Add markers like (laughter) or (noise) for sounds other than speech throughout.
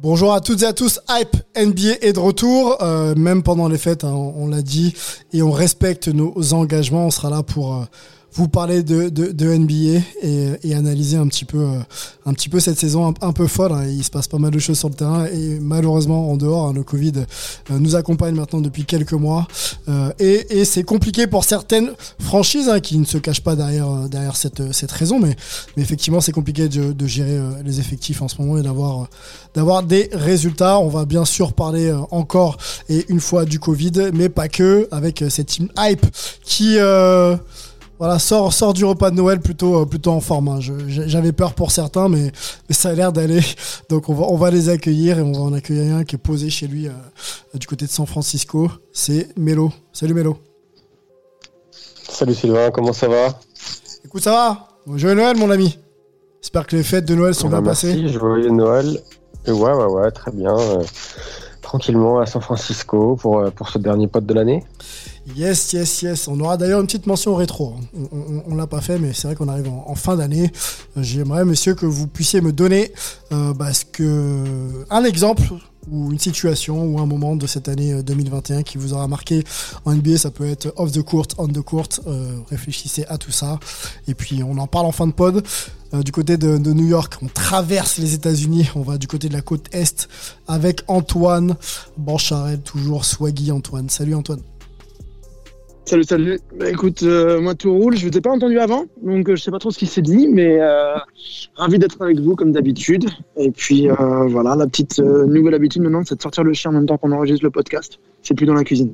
Bonjour à toutes et à tous, Hype NBA est de retour, euh, même pendant les fêtes, hein, on, l'a dit, et on respecte nos engagements, on sera là pour euh, vous parler de, de, de NBA et, et, analyser un petit peu, euh, un petit peu cette saison un, peu folle. Hein. Il se passe pas mal de choses sur le terrain et malheureusement en dehors, hein, le Covid euh, nous accompagne maintenant depuis quelques mois euh, et, et c'est compliqué pour certaines franchises hein, qui ne se cachent pas derrière derrière cette cette raison, mais, mais effectivement c'est compliqué de, de, gérer les effectifs en ce moment et d'avoir d'avoir des résultats. On va bien sûr parler encore et une fois du Covid, mais pas que avec cette team hype qui voilà, sort, sort du repas de Noël plutôt, euh, plutôt en forme. Hein. J'avais peur pour certains, mais, ça a l'air d'aller. (laughs) Donc on va, on va les accueillir et on va en accueillir un qui est posé chez lui euh, du côté de San Francisco. C'est Melo. Salut Melo. Salut Sylvain, comment ça va? Écoute, ça va Joyeux Noël mon ami. J'espère que les fêtes de Noël sont bah, bien merci, passées. Joyeux Noël. Ouais, ouais, ouais, très bien. Euh, tranquillement à San Francisco pour, pour ce dernier pote de l'année. Yes, yes, yes. On aura d'ailleurs une petite mention rétro. On, ne l'a pas fait, mais c'est vrai qu'on arrive en, fin d'année. Euh, j'aimerais, monsieur, que vous puissiez me donner euh, parce que un exemple ou une situation ou un moment de cette année 2021 euh, qui vous aura marqué en NBA. Ça peut être off the court, on the court. réfléchissez à tout ça. Et puis on en parle en fin de pod. du côté de, New York, on traverse les États-Unis. On va du côté de la côte est avec Antoine Bancharel, toujours swaggy Antoine. Salut Antoine. Salut, salut. Bah, écoute, euh, moi tout roule. Je ne t'ai pas entendu avant, donc euh, je sais pas trop ce qui s'est dit, mais euh, ravi d'être avec vous comme d'habitude. Et puis voilà, la petite nouvelle habitude maintenant, c'est de sortir le chien en même temps qu'on enregistre le podcast. C'est plus dans la cuisine.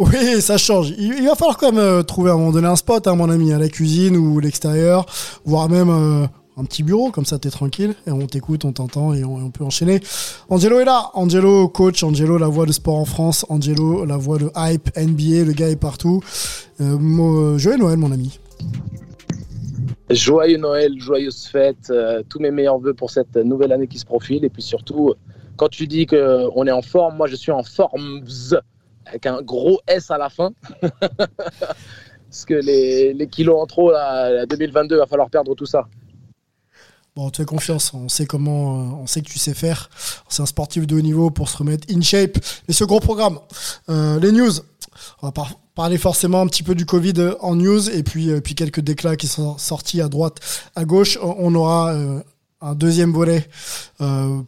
Oui, ça change. Il, va falloir quand même trouver à un moment donné un spot, hein, mon ami, à la cuisine ou l'extérieur, voire même un petit bureau, comme ça t'es tranquille, et on t'écoute, on t'entend et on, peut enchaîner. Angelo est là, Angelo coach, Angelo la voix de sport en France, Angelo la voix de hype, NBA, le gars est partout. Euh, joyeux Noël mon ami. Joyeux Noël, joyeuse fête, euh, tous mes meilleurs voeux pour cette nouvelle année qui se profile, et puis surtout, quand tu dis qu'on est en forme, moi je suis en forme avec un gros S à la fin. (laughs) Parce que les, les kilos en trop, là, 2022, va falloir perdre tout ça. Bon, on te fait confiance, on sait comment, euh, on sait que tu sais faire. C'est un sportif de haut niveau pour se remettre in shape. Mais ce gros programme, euh, les news, on va parler forcément un petit peu du Covid en news et puis, euh, puis quelques déclats qui sont sortis à droite, à gauche. On aura un deuxième volet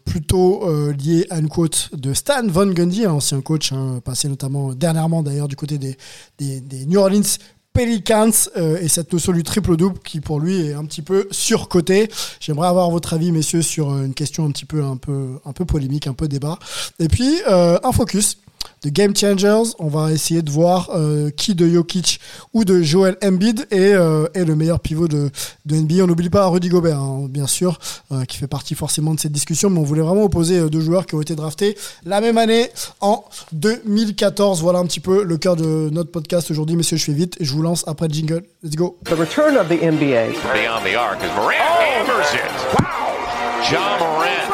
plutôt lié à une quote de Stan Von Gundy, un ancien coach, hein, passé notamment dernièrement d'ailleurs du côté des New Orleans Pelicans euh, et cette notion du triple-double qui pour lui est un petit peu surcoté. J'aimerais avoir votre avis, messieurs, sur euh, une question un petit peu, un peu, un peu polémique, un peu débat. Et puis, euh, un focus de Game Changers. On va essayer de voir euh, qui de Jokic ou de Joel Embiid est, euh, est le meilleur pivot de, de NBA. On n'oublie pas Rudy Gobert, hein, bien sûr, euh, qui fait partie forcément de cette discussion, mais on voulait vraiment opposer deux joueurs qui ont été draftés la même année en 2014. Voilà un petit peu le cœur de notre podcast aujourd'hui, messieurs. Je fais vite et je vous lance après le jingle. Let's go. The return of the NBA. Beyond the arc oh. hammers it. Wow. John Morant.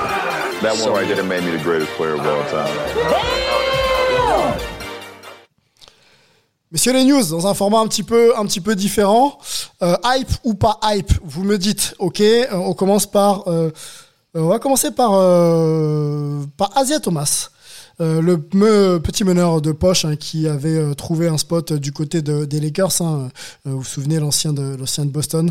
That one right there made me the greatest player of all time. Messieurs les news, dans un format un petit peu, un petit peu différent, euh, hype ou pas hype, vous me dites, ok, euh, on commence par, euh, on va commencer par, par Asia Thomas. Euh, le petit meneur de poche hein, qui avait euh, trouvé un spot du côté de, des Lakers. Hein, euh, vous vous souvenez l'ancien de de Boston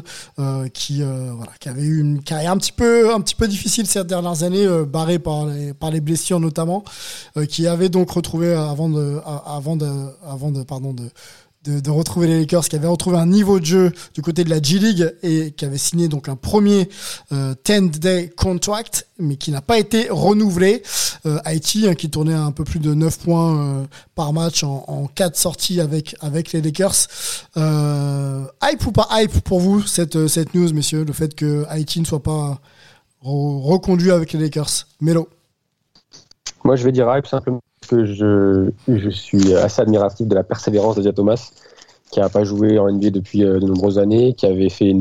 qui voilà qui avait eu une carrière un petit peu un petit peu difficile ces dernières années, barré par les par les blessures notamment, qui avait donc retrouvé avant de avant de avant de pardon de de, retrouver les Lakers qui avaient retrouvé un niveau de jeu du côté de la G League et qui avait signé donc un premier 10-day contract mais qui n'a pas été renouvelé. Haïti hein, qui tournait à un peu plus de 9 points par match en, en 4 sorties avec, avec les Lakers. hype ou pas hype pour vous cette, cette news messieurs, le fait que Haïti ne soit pas reconduit avec les Lakers? Melo Moi je vais dire hype simplement que je, suis assez admiratif de la persévérance de Thomas, qui n'a pas joué en NBA depuis euh, de nombreuses années, qui avait fait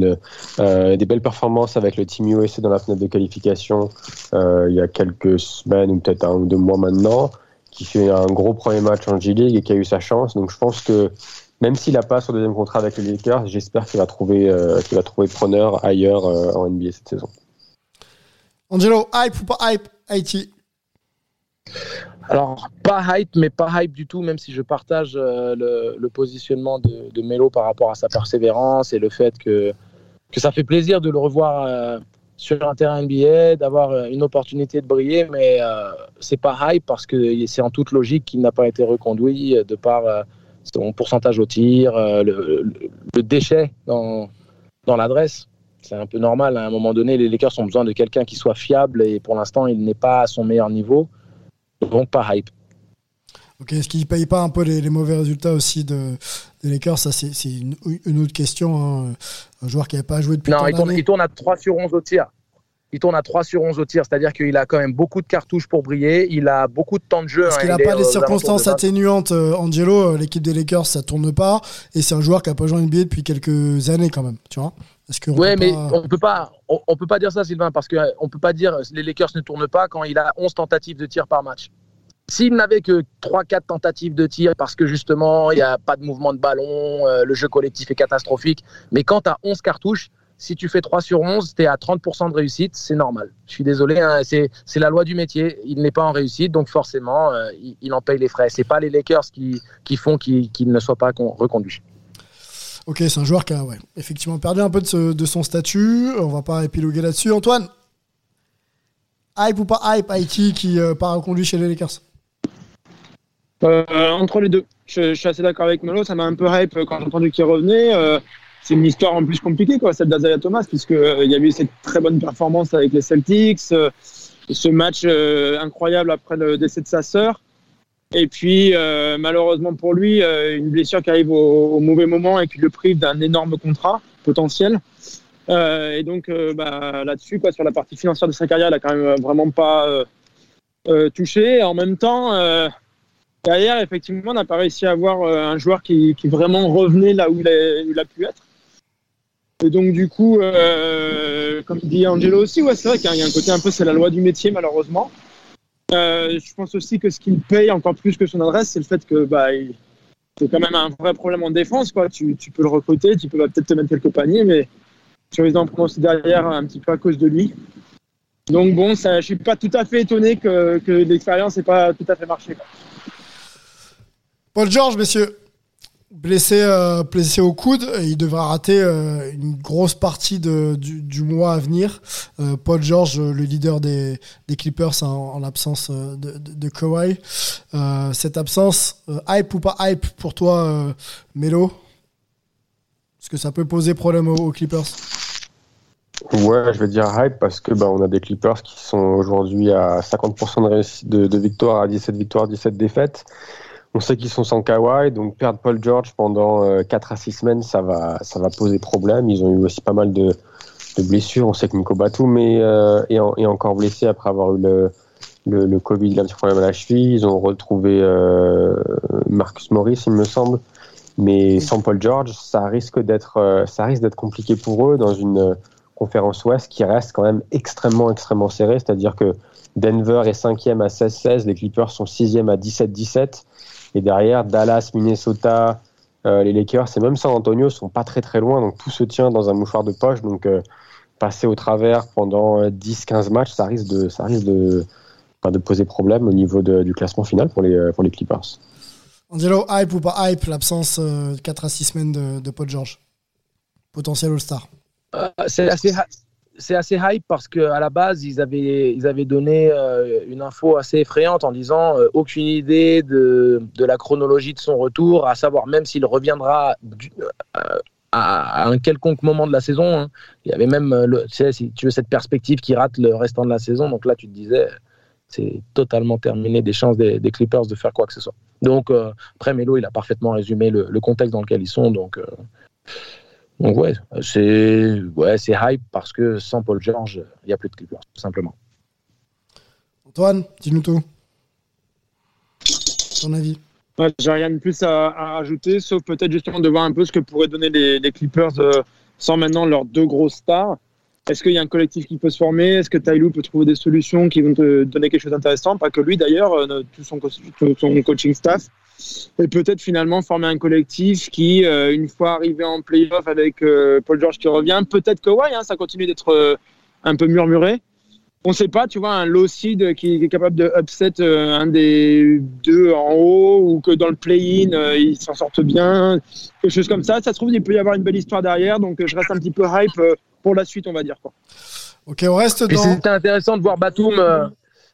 euh, des belles performances avec le Team USA dans la fenêtre de qualification euh, il y a quelques semaines ou peut-être un ou deux mois maintenant, qui fait un gros premier match en G-League et qui a eu sa chance. Donc je pense que même s'il n'a pas son deuxième contrat avec les Lakers, j'espère qu'il va trouver, qu'il va trouver preneur ailleurs en NBA cette saison. Angelo, hype ou pas hype, Haïti? Alors, pas hype, mais pas hype du tout, même si je partage euh, le, positionnement de, de, Melo par rapport à sa persévérance et le fait que, que ça fait plaisir de le revoir euh, sur un terrain NBA, d'avoir euh, une opportunité de briller, mais c'est pas hype parce que c'est en toute logique qu'il n'a pas été reconduit de par son pourcentage au tir, le, le, déchet dans, dans l'adresse. C'est un peu normal. À un moment donné, les Lakers ont besoin de quelqu'un qui soit fiable et pour l'instant, il n'est pas à son meilleur niveau. Donc pas hype. Ok, est-ce qu'il ne paye pas un peu les, mauvais résultats aussi de, des Lakers? Ça, c'est une, autre question. Hein. Un joueur qui n'avait pas joué depuis Non, il tourne, il tourne, à 3 sur 11 au tir. Il tourne à 3 sur 11 au tir, c'est-à-dire qu'il a quand même beaucoup de cartouches pour briller. Il a beaucoup de temps de jeu. Est-ce qu'il n'a pas des circonstances atténuantes, euh, Angelo euh, L'équipe des Lakers, ça tourne pas. Et c'est un joueur qui n'a pas joué en NBA depuis quelques années quand même. Tu vois oui, mais on peut pas, on, peut pas dire ça, Sylvain, parce qu'on peut pas dire les Lakers ne tournent pas quand il a 11 tentatives de tir par match. S'il n'avait que 3-4 tentatives de tir parce que justement il n'y a pas de mouvement de ballon, euh, le jeu collectif est catastrophique, mais quand tu as 11 cartouches, si tu fais 3 sur 11, tu es à 30% de réussite, c'est normal. Je suis désolé, hein, c'est la loi du métier. Il n'est pas en réussite, donc forcément, euh, il, en paye les frais. C'est pas les Lakers qui, qui font qu'il ne soit pas reconduit. Ok, c'est un joueur qui a effectivement perdu un peu de, son statut. On va pas épiloguer là-dessus. Antoine, hype ou pas hype, Haïti qui euh, part reconduit chez les Lakers? Euh, Entre les deux. Je, suis assez d'accord avec Melo. Ça m'a un peu hype quand j'ai entendu qu'il revenait. Euh, c'est une histoire en plus compliquée, quoi, celle d'Azaya Thomas, puisqu'il il y a eu cette très bonne performance avec les Celtics, ce match incroyable après le décès de sa sœur. Et puis, euh, malheureusement pour lui, euh, une blessure qui arrive au, mauvais moment et qui le prive d'un énorme contrat potentiel. Euh, et donc, bah, là-dessus, quoi, sur la partie financière de sa carrière, il a quand même vraiment pas touché. En même temps, derrière, effectivement, on n'a pas réussi à avoir un joueur qui, vraiment revenait là où il a, il a pu être. Et donc, du coup, comme dit Angelo aussi, ouais, c'est vrai qu'il y a un côté un peu, c'est la loi du métier, malheureusement. Euh, je pense aussi que ce qu'il paye encore plus que son adresse, c'est le fait que bah, c'est quand même un vrai problème en défense. Tu, peux le recruter, tu peux peut-être te mettre quelques paniers, mais tu risques d'en prendre derrière un petit peu à cause de lui. Donc bon, je suis pas tout à fait étonné que, que l'expérience n'ait pas tout à fait marché. Paul George, messieurs blessé, euh, blessé au coude. il devra rater euh, une grosse partie de, du, mois à venir. Euh, Paul George, le leader des, Clippers en, l'absence de, de, Kawhi. cette absence, hype ou pas hype pour toi, Melo? Est-ce que ça peut poser problème aux, Clippers? Ouais, je vais dire hype parce que bah, on a des Clippers qui sont aujourd'hui à 50% de, de, victoire, à 17 victoires, 17 défaites. On sait qu'ils sont sans Kawhi, donc perdre Paul George pendant 4 euh, à 6 semaines, ça va, ça va poser problème. Ils ont eu aussi pas mal de, de blessures. On sait que Nico Batum est, euh, est, encore blessé après avoir eu le, le, le, Covid, il a un petit problème à la cheville. Ils ont retrouvé euh, Marcus Morris, il me semble. Mais sans Paul George, ça risque d'être euh, ça risque d'être compliqué pour eux dans une conférence Ouest qui reste quand même extrêmement extrêmement serrée. C'est-à-dire que Denver est cinquième à 16-16, les Clippers sont sixième à 17-17. Et derrière, Dallas, Minnesota, euh, les Lakers et même San Antonio sont pas très très loin. Donc tout se tient dans un mouchoir de poche. Donc euh, passer au travers pendant 10-15 matchs, ça risque de, ça risque de, de poser problème au niveau du classement final pour les, pour les Clippers. Angelo, hype ou pas hype l'absence euh, de 4 à 6 semaines de, de Paul George? Potentiel All-Star C'est assez, c'est assez hype parce qu'à la base, ils avaient, ils avaient donné euh, une info assez effrayante en disant euh, aucune idée de, de, la chronologie de son retour, à savoir même s'il reviendra euh, à, un quelconque moment de la saison. Hein. Il y avait même, tu veux, cette perspective qui rate le restant de la saison. Donc là, tu te disais, c'est totalement terminé des chances des, des, Clippers de faire quoi que ce soit. Donc, après, Melo, il a parfaitement résumé le, le, contexte dans lequel ils sont. Donc, donc ouais, c'est ouais, c'est hype parce que sans Paul George, il n'y a plus de Clippers, tout simplement. Antoine, dis-nous tout. Ton avis ouais, J'ai rien de plus à, à rajouter, sauf peut-être justement de voir un peu ce que pourraient donner les, les Clippers euh, sans maintenant leurs deux grosses stars. Est-ce qu'il y a un collectif qui peut se former? Est-ce que Tyloo peut trouver des solutions qui vont te donner quelque chose d'intéressant? Pas que lui d'ailleurs, euh, tout son, son coaching staff et peut-être finalement former un collectif qui, euh, une fois arrivé en playoff avec euh, Paul George qui revient, peut-être que ouais, hein, ça continue d'être euh, un peu murmuré. On ne sait pas, tu vois, un low seed qui, est capable de upset un des deux en haut ou que dans le play-in, ils s'en sortent bien, quelque chose comme ça. Ça se trouve, il peut y avoir une belle histoire derrière, donc je reste un petit peu hype pour la suite, on va dire. Quoi. Ok, on reste dans. C'était intéressant de voir Batum,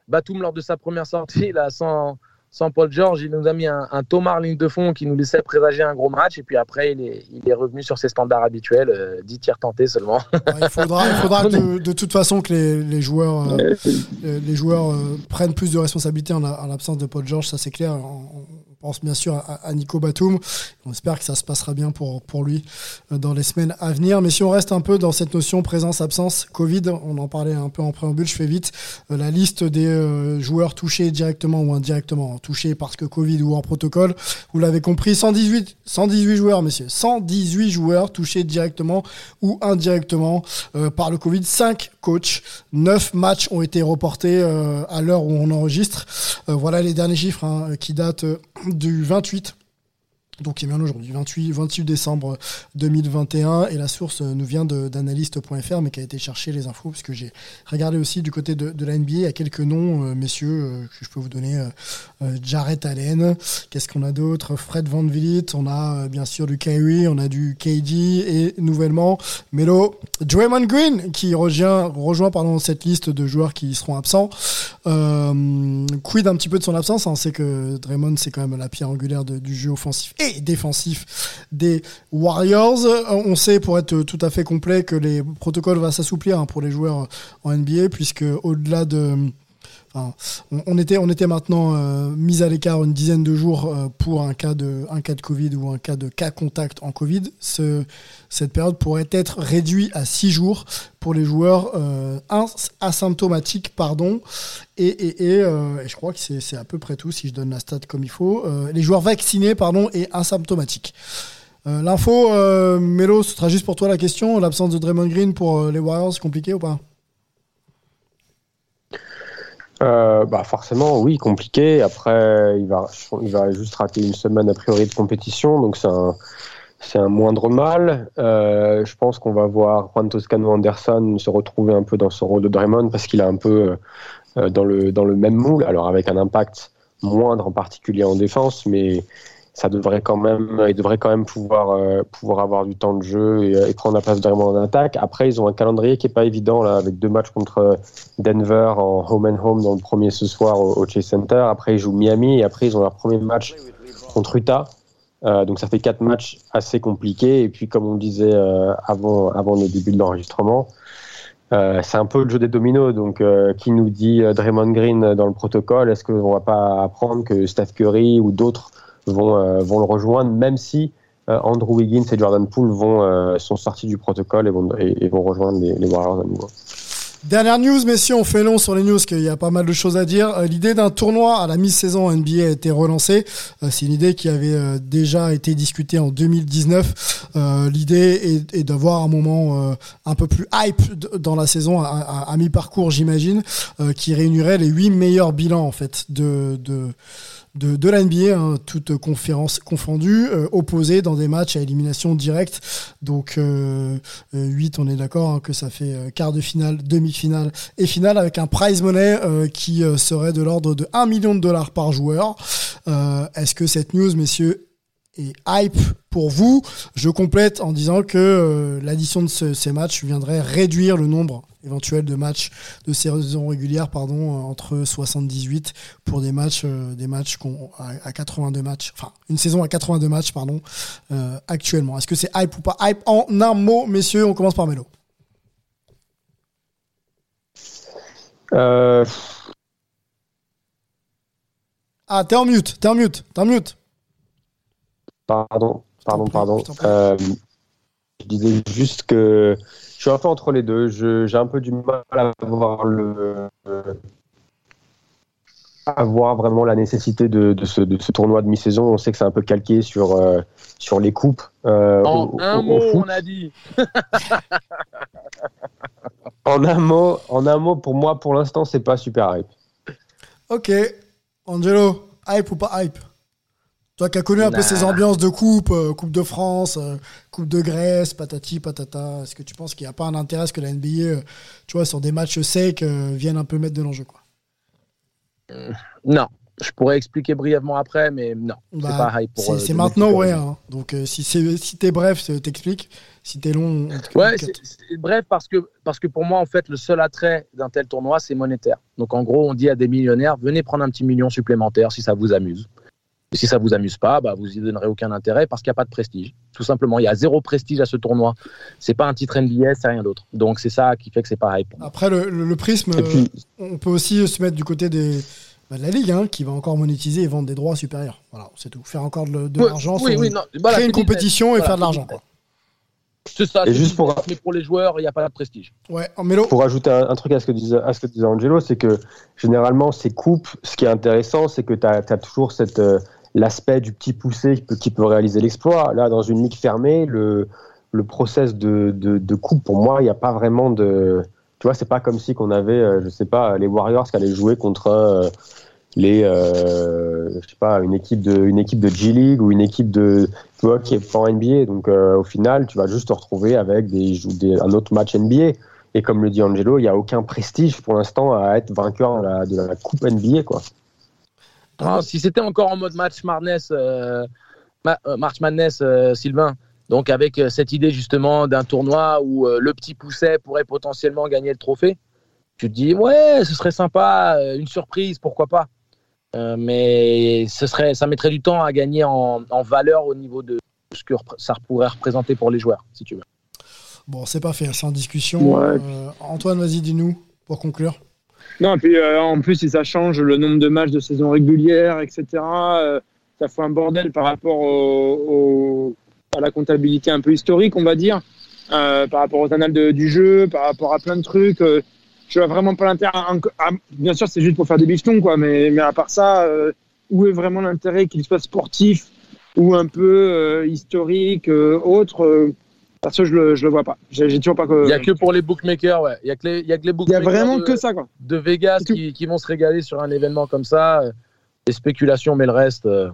Batum lors de sa première sortie, là, sans sans Paul George, il nous a mis un, un Thomas ligne de fond qui nous laissait présager un gros match. Et puis après, il est, il est revenu sur ses standards habituels, euh, 10 tirs tentés seulement. il faudra, il faudra de, de, toute façon que les, les joueurs, euh, les joueurs euh, prennent plus de responsabilités en, en l'absence de Paul George, ça c'est clair. On, on pense bien sûr à, Nico Batum. On espère que ça se passera bien pour, pour lui euh, dans les semaines à venir. Mais si on reste un peu dans cette notion présence-absence, Covid, on en parlait un peu en préambule, je fais vite. Euh, la liste des euh, joueurs touchés directement ou indirectement, touchés parce que Covid ou en protocole, vous l'avez compris, 118, 118 joueurs, messieurs, 118 joueurs touchés directement ou indirectement par le Covid. 5 coachs, 9 matchs ont été reportés à l'heure où on enregistre. voilà les derniers chiffres hein, qui datent du 28 donc qui est bien aujourd'hui, 28, 28 décembre 2021, et la source nous vient d'analyste.fr, mais qui a été chercher les infos, parce que j'ai regardé aussi du côté de, la NBA, il y a quelques noms, euh, messieurs, euh, que je peux vous donner, euh, euh Jarrett Allen, qu'est-ce qu'on a d'autre? Fred Van Vliet, on a bien sûr du Kyrie, on a du KD, et nouvellement, Melo, Draymond Green, qui rejoint, rejoint pardon, cette liste de joueurs qui seront absents. quid un petit peu de son absence, hein, on sait que Draymond, c'est quand même la pierre angulaire du jeu offensif défensif des Warriors. On sait, pour être tout à fait complet, que les protocoles vont s'assouplir hein, pour les joueurs en NBA, puisque au-delà de... On, était, maintenant euh, mis à l'écart une dizaine de jours euh, pour un cas, de, Covid ou un cas de cas contact en Covid. Ce, cette période pourrait être réduite à six jours pour les joueurs euh, asymptomatiques. Pardon, et, je crois que c'est à peu près tout si je donne la stat comme il faut. Les joueurs vaccinés pardon, et asymptomatiques. L'info, Melo, ce sera juste pour toi la question. L'absence de Draymond Green pour les Warriors, c'est compliqué ou pas? Euh, bah forcément, oui, compliqué. Après, il va, il va juste rater une semaine a priori de compétition, donc c'est un, c'est un moindre mal. Euh, je pense qu'on va voir Juan Toscano Anderson se retrouver un peu dans son rôle de Draymond parce qu'il est un peu euh, dans le dans le même moule, alors avec un impact moindre en particulier en défense, mais ça devrait quand même, ils devraient quand même pouvoir, euh, pouvoir avoir du temps de jeu et, et prendre la place vraiment en attaque. Après, ils ont un calendrier qui est pas évident là, avec deux matchs contre Denver en home and home dans le premier ce soir au, Chase Center. Après, ils jouent Miami et après ils ont leur premier match contre Utah. Euh, donc ça fait quatre matchs assez compliqués. Et puis, comme on disait euh, avant, avant le début de l'enregistrement, euh, c'est un peu le jeu des dominos. Donc, euh, qui nous dit euh, Draymond Green dans le protocole? Est-ce qu'on va pas apprendre que Steph Curry ou d'autres vont, euh, vont le rejoindre, même si Andrew Wiggins et Jordan Poole vont, sont sortis du protocole et vont, et, vont rejoindre les, les Warriors à nouveau Dernière news, messieurs, on fait long sur les news, qu'il y a pas mal de choses à dire. Euh, l'idée d'un tournoi à la mi-saison NBA a été relancée. Euh, c'est une idée qui avait euh, déjà été discutée en 2019. L'idée est, d'avoir un moment un peu plus hype dans la saison, à mi-parcours, j'imagine, qui réunirait les huit meilleurs bilans en fait de, de de, de la NBA, hein, toutes conférences confondues, euh, opposées dans des matchs à élimination directe. Donc euh, 8, on est d'accord hein, que ça fait euh, quart de finale, demi-finale et finale avec un prize money euh, qui serait de l'ordre de 1 million de dollars par joueur. Est-ce que cette news, messieurs, est hype pour vous? Je complète en disant que l'addition de ce, ces matchs viendrait réduire le nombre éventuel de matchs de saison régulière pardon, euh, entre 78 pour des matchs, euh, des matchs qu'on- à, à 82 matchs, enfin une saison à 82 matchs pardon, euh, actuellement. Est-ce que c'est hype ou pas hype En un mot, messieurs, on commence par Melo. Euh, Ah, t'es en mute, t'es en mute, t'es en mute. Pardon, pardon, pardon. Euh, je disais juste que je suis un peu entre les deux. Je- J'ai un peu du mal à voir le à voir vraiment la nécessité de, de ce, de ce tournoi de mi-saison. On sait que c'est un peu calqué sur, euh, sur les coupes. euh, En au- un au- mot, on a dit. (laughs) En un mot, en un mot, pour moi, pour l'instant, c'est pas super hype. Ok, Angelo, hype ou pas hype? Toi qui as connu un peu ces ambiances de coupe, euh, Coupe de France, euh, Coupe de Grèce, patati patata, est-ce que tu penses qu'il n'y a pas un intérêt à ce que la NBA, euh, tu vois, sur des matchs secs, vienne un peu mettre de l'enjeu quoi? Non. Je pourrais expliquer brièvement après, mais non. Bah, c'est pas hype pour. C'est maintenant, ouais. hein. Donc si c'est si t'es bref, t'expliques. Si t'es long, on Ouais, c'est- bref, parce que, parce que pour moi, en fait, le seul attrait d'un tel tournoi, c'est monétaire. Donc, en gros, on dit à des millionnaires, venez prendre un petit million supplémentaire si ça vous amuse. Et si ça vous amuse pas, bah, vous y donnerez aucun intérêt parce qu'il n'y a pas de prestige. Tout simplement, il y a zéro prestige à ce tournoi. C'est pas un titre NBA, c'est rien d'autre. Donc, c'est ça qui fait que c'est pas hype. pour moi. Après, le, le- le prisme, puis, euh, on peut aussi se mettre du côté des, bah, de la Ligue, hein, qui va encore monétiser et vendre des droits supérieurs. Voilà, c'est tout. Faire encore de, de Oui, l'argent, oui, sur- oui, voilà, créer une c'est compétition et faire de l'argent. c'est quoi. C'est ça. Et c'est juste pour- Mais pour les joueurs, il n'y a pas de prestige. Ouais, en mélo. pour ajouter un, un truc à ce que disait, à ce que disait Angelo, c'est que généralement, ces coupes, ce qui est intéressant, c'est que tu as, toujours cette, euh, l'aspect du petit poussé qui peut, réaliser l'exploit. Là, dans une ligue fermée, le, le process de, de, coupe, pour moi, il n'y a pas vraiment de. Tu vois, c'est pas comme si qu'on avait, euh, je sais pas, les Warriors qui allaient jouer contre euh, les, euh, je sais pas, une équipe de, une équipe de G League ou une équipe de, tu vois, qui est pas NBA. Donc, euh, au final, tu vas juste te retrouver avec des, des, un autre match NBA. Et comme le dit Angelo, il n'y a aucun prestige pour l'instant à être vainqueur de la, de la Coupe NBA. Quoi. Ah, si c'était encore en mode match Madness, euh, ma- euh, March Madness, euh, Sylvain, donc avec euh, cette idée justement d'un tournoi où euh, le petit pousset pourrait potentiellement gagner le trophée, tu te dis ouais, ce serait sympa, euh, une surprise, pourquoi pas. Euh, mais ce serait, ça mettrait du temps à gagner en, en valeur au niveau de ce que ça pourrait représenter pour les joueurs, si tu veux. Bon, c'est pas fait, c'est en discussion. Ouais. Euh, Antoine, vas-y, dis-nous, pour conclure. Non, et puis euh, en plus, si ça change le nombre de matchs de saison régulière, etc., euh, ça fait un bordel par rapport à la comptabilité un peu historique, on va dire, euh, par rapport aux annales du jeu, par rapport à plein de trucs. je vois vraiment pas l'intérêt. Bien sûr, c'est juste pour faire des bichetons, quoi, mais, mais à part ça, où est vraiment l'intérêt, qu'il soit sportif ou un peu historique, autre euh, Perso, je le, je le vois pas. J'ai j'ai toujours pas que. Il n'y a que pour les bookmakers, ouais. Il n'y a, que les- il y a que les Il y a bookmakers vraiment de, que ça, quoi. de Vegas qui, qui vont se régaler sur un événement comme ça. Les spéculations, mais le reste. euh,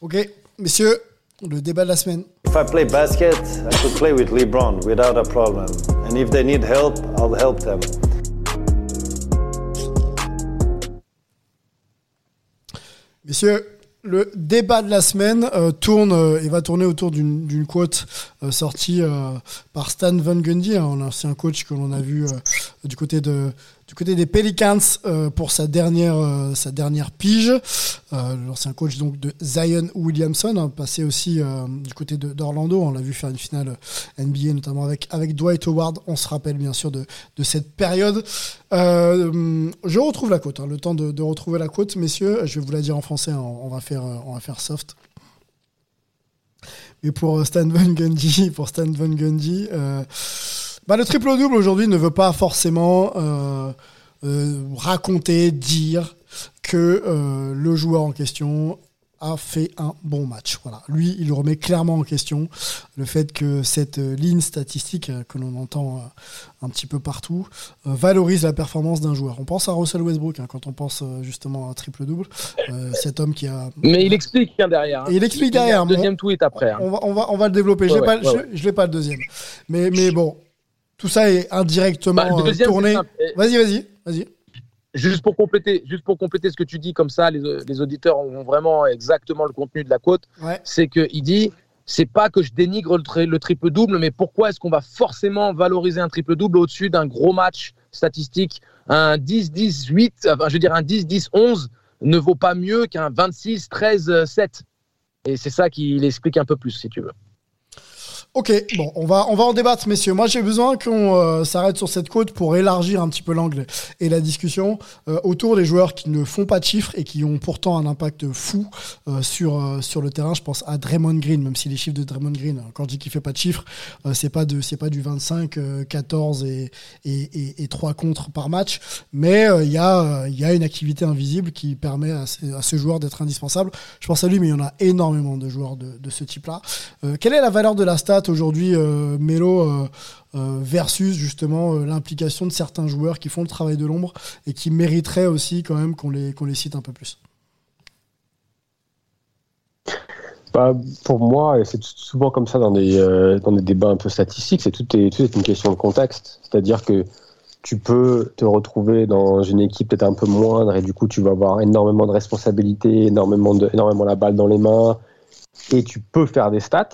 Ok, messieurs, le débat de la semaine. If I play basket, I could play with LeBron without a problem. And if they need help, I'll help them. Messieurs, le débat de la semaine euh, tourne euh, et va tourner autour d'une quote euh, sortie par Stan Van Gundy, hein, l'ancien coach que l'on a vu du côté de du côté des Pelicans euh, pour sa dernière euh, sa dernière pige. Euh, l'ancien coach donc de Zion Williamson, hein, passé aussi du côté d'Orlando. On l'a vu faire une finale NBA notamment avec Dwight Howard. On se rappelle bien sûr de cette période. Je retrouve la quote. hein, le temps de, retrouver la quote, messieurs. Je vais vous la dire en français. hein, on va faire on va faire soft. Mais pour Stan Van Gundy, pour Stan Van Gundy, bah, le triple double aujourd'hui ne veut pas forcément euh, euh, raconter, dire que euh, le joueur en question a fait un bon match. Voilà. Lui, il remet clairement en question le fait que cette ligne statistique que l'on entend un petit peu partout valorise la performance d'un joueur. On pense à Russell Westbrook hein, quand on pense justement à un triple-double. Euh, cet homme qui a... Mais il explique hein, derrière. hein. Et il explique derrière, un deuxième tweet après. hein. On va, on va, on va le développer. Je Ouais, pas, ouais, ouais, je- je pas le deuxième. Mais, mais bon, tout ça est indirectement Bah, euh, deuxième, tourné. Vas-y, vas-y, vas-y. Juste pour compléter, juste pour compléter ce que tu dis, comme ça, les, les auditeurs ont vraiment exactement le contenu de la quote. Ouais. C'est qu'il dit c'est pas que je dénigre le, triple-double, mais pourquoi est-ce qu'on va forcément valoriser un triple-double au-dessus d'un gros match statistique? Un 10-10-8, enfin, je veux dire un 10-10-11 ne vaut pas mieux qu'un 26-13-7. Et c'est ça qui l'explique un peu plus, si tu veux. Ok, bon, on va, on va en débattre, messieurs. Moi, j'ai besoin qu'on euh, s'arrête sur cette côte pour élargir un petit peu l'angle et la discussion euh, autour des joueurs qui ne font pas de chiffres et qui ont pourtant un impact fou euh, sur, sur le terrain. Je pense à Draymond Green, même si les chiffres de Draymond Green, quand je dis qu'il fait pas de chiffres, c'est pas de, c'est pas du 25, 14 et, et, et, 3 contre par match, mais il y a, y a une activité invisible qui permet à, ce joueur d'être indispensable. Je pense à lui, mais il y en a énormément de joueurs de, de ce type-là. quelle est la valeur de la stat aujourd'hui, euh, Melo, euh, euh, versus justement l'implication de certains joueurs qui font le travail de l'ombre et qui mériteraient aussi quand même qu'on les, qu'on les cite un peu plus bah, pour moi, et c'est souvent comme ça dans des, dans des débats un peu statistiques, c'est tout, est, tout est une question de contexte. C'est-à-dire que tu peux te retrouver dans une équipe peut-être un peu moindre et du coup tu vas avoir énormément de responsabilités, énormément, de, énormément la balle dans les mains et tu peux faire des stats.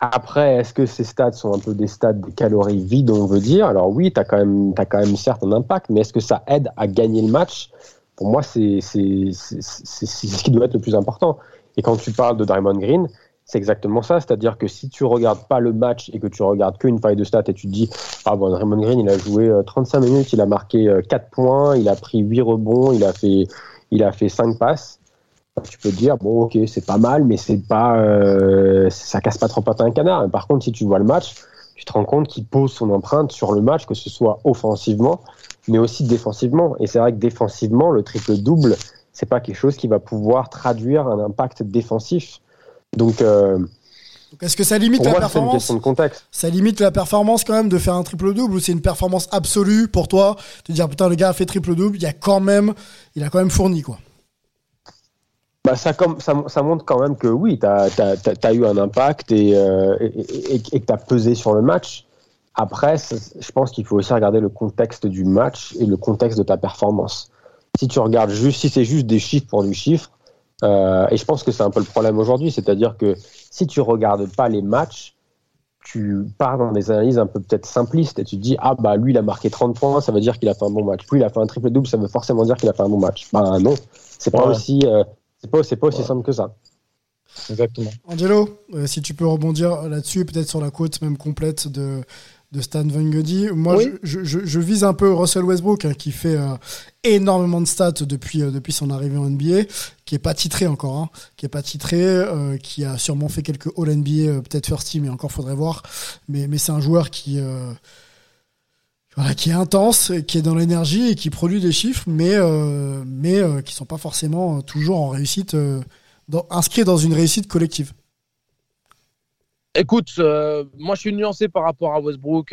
Après, est-ce que ces stats sont un peu des stats des calories vides, on veut dire? Alors oui, tu as, quand même, as quand même certes un impact, mais est-ce que ça aide à gagner le match? Pour moi, c'est ce qui doit être le plus important. Et quand tu parles de Draymond Green, c'est exactement ça. C'est-à-dire que si tu regardes pas le match et que tu regardes qu'une faille de stats et tu te dis, ah bon, Draymond Green, il a joué 35 euh, minutes, il a marqué 4 euh, points, il a pris 8 rebonds, il a fait, il a fait 5 passes tu peux te dire bon ok c'est pas mal mais c'est pas euh, ça casse pas trop patin un canard par contre si tu vois le match tu te rends compte qu'il pose son empreinte sur le match que ce soit offensivement mais aussi défensivement et c'est vrai que défensivement le triple double c'est pas quelque chose qui va pouvoir traduire un impact défensif donc euh, est-ce que ça limite la performance de contexte. Ça limite la performance quand même de faire un triple double ou c'est une performance absolue pour toi de dire putain le gars a fait triple double, il a quand même il a quand même fourni quoi. Bah, ça, ça, montre quand même que oui, tu as, eu un impact euh, et, et, que tu as pesé sur le match. Après, je pense qu'il faut aussi regarder le contexte du match et le contexte de ta performance. Si tu regardes juste, si c'est juste des chiffres pour du chiffre, euh, et je pense que c'est un peu le problème aujourd'hui, c'est-à-dire que si tu regardes pas les matchs, tu pars dans des analyses un peu peut-être simplistes et tu te dis ah bah lui il a marqué 30 points, ça veut dire qu'il a fait un bon match. Puis il a fait un triple double, ça veut forcément dire qu'il a fait un bon match. Bah non, c'est pas aussi euh, c'est pas, pas aussi simple que ça. Exactement. Angelo, euh, si tu peux rebondir là-dessus, peut-être sur la côte même complète de, de Stan Van Gundy. Moi, je, je, vise un peu Russell Westbrook, hein, qui fait euh, énormément de stats depuis, euh, depuis son arrivée en NBA, qui est pas titré encore, hein, qui est pas titré, qui a sûrement fait quelques All NBA, peut-être first team, mais encore faudrait voir. Mais, mais c'est un joueur qui qui est intense, qui est dans l'énergie et qui produit des chiffres, mais, euh, mais euh, qui sont pas forcément toujours en réussite, euh, dans, inscrits dans une réussite collective. Écoute, moi je suis nuancé par rapport à Westbrook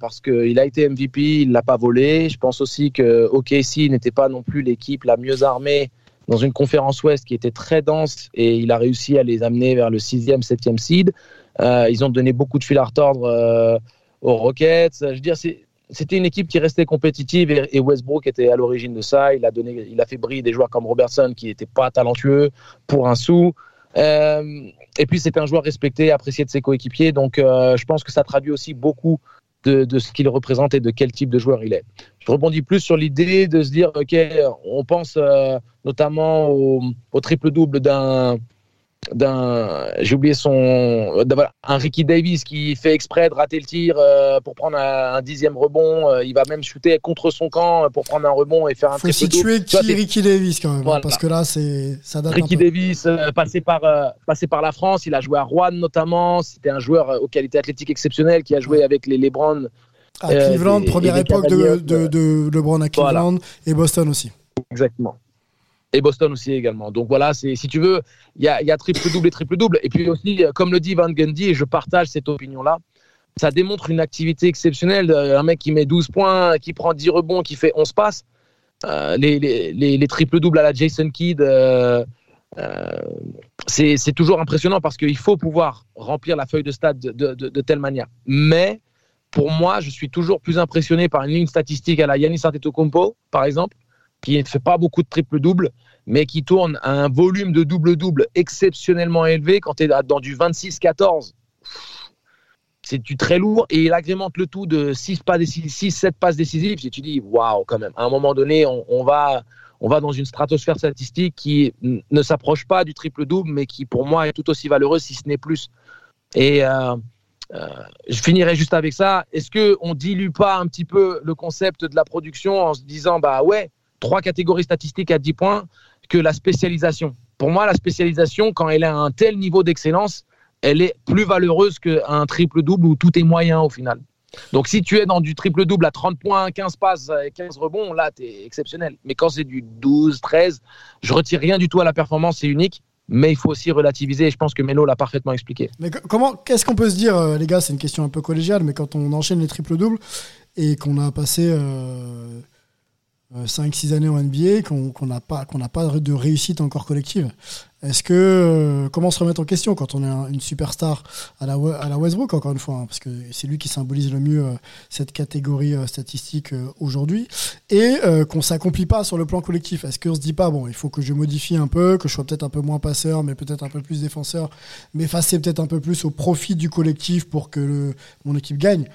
parce qu'il a été MVP, il l'a pas volé. Je pense aussi que OKC n'était pas non plus l'équipe la mieux armée dans une conférence Ouest qui était très dense et il a réussi à les amener vers le 6e, 7e seed. ils ont donné beaucoup de fil à retordre aux Rockets. Je veux dire, c'est c'était une équipe qui restait compétitive et, Westbrook était à l'origine de ça. Il a, donné, il a fait briller des joueurs comme Robertson qui n'étaient pas talentueux pour un sou. Euh, et puis c'était un joueur respecté, apprécié de ses coéquipiers. Donc euh, je pense que ça traduit aussi beaucoup de, ce qu'il représente et de quel type de joueur il est. Je rebondis plus sur l'idée de se dire, OK, on pense euh, notamment au triple-double d'un d'un, j'ai oublié son, un Ricky Davis qui fait exprès de rater le tir euh, pour prendre un, dixième rebond. Euh, il va même shooter contre son camp pour prendre un rebond et faire un Faut situer qui Ricky Davis quand même, hein, parce que là c'est ça date Ricky Davis, euh, passé par passé par la France, il a joué à Rouen notamment. C'était un joueur aux qualités athlétiques exceptionnelles qui a joué avec les LeBron. À Cleveland, première époque de, de, LeBron à Cleveland et Boston aussi. Exactement et Boston aussi également. Donc voilà, si tu veux, il y a, y a triple-double et triple-double. Et puis aussi, comme le dit Van Gundy, et je partage cette opinion-là, ça démontre une activité exceptionnelle. Un mec qui met 12 points, qui prend 10 rebonds, qui fait 11 passes. Euh, les, les, les, triple-doubles à la Jason Kidd, euh, euh, c'est toujours impressionnant parce qu'il faut pouvoir remplir la feuille de stade de, telle manière. Mais pour moi, je suis toujours plus impressionné par une ligne statistique à la Yanis Antetokounmpo, par exemple, qui ne fait pas beaucoup de triple-double, mais qui tourne à un volume de double-double exceptionnellement élevé, quand tu es dans du 26-14, c'est du très lourd et il agrémente le tout de 6 pas 6 7 passes décisives. Et tu dis waouh quand même. À un moment donné on, va on va dans une stratosphère statistique qui ne s'approche pas du triple double mais qui pour moi est tout aussi valeureuse si ce n'est plus. Et euh, euh, je finirai juste avec ça. Est-ce que on dilue pas un petit peu le concept de la production en se disant bah ouais trois catégories statistiques à 10 points que la spécialisation pour moi la spécialisation quand elle a un tel niveau d'excellence elle est plus valeureuse qu'un triple-double où tout est moyen au final. Donc si tu es dans du triple-double à 30 points, 15 passes et 15 rebonds, là, tu es exceptionnel. Mais quand c'est du 12, 13, je retire rien du tout à la performance, c'est unique. Mais il faut aussi relativiser et je pense que Melo l'a parfaitement expliqué. Mais comment, qu'est-ce qu'on peut se dire, euh, les gars? C'est une question un peu collégiale, mais quand on enchaîne les triple-doubles et qu'on a passé euh, 5-6 euh, années en NBA, qu'on n'a pas, de réussite encore collective. Est-ce que euh, comment se remettre en question quand on est une superstar à la, Westbrook encore une fois, hein, parce que c'est lui qui symbolise le mieux euh, cette catégorie statistique aujourd'hui, et qu'on s'accomplit pas sur le plan collectif. Est-ce qu'on se dit pas bon, il faut que je modifie un peu, que je sois peut-être un peu moins passeur, mais peut-être un peu plus défenseur, m'effacer peut-être un peu plus au profit du collectif pour que mon équipe gagne?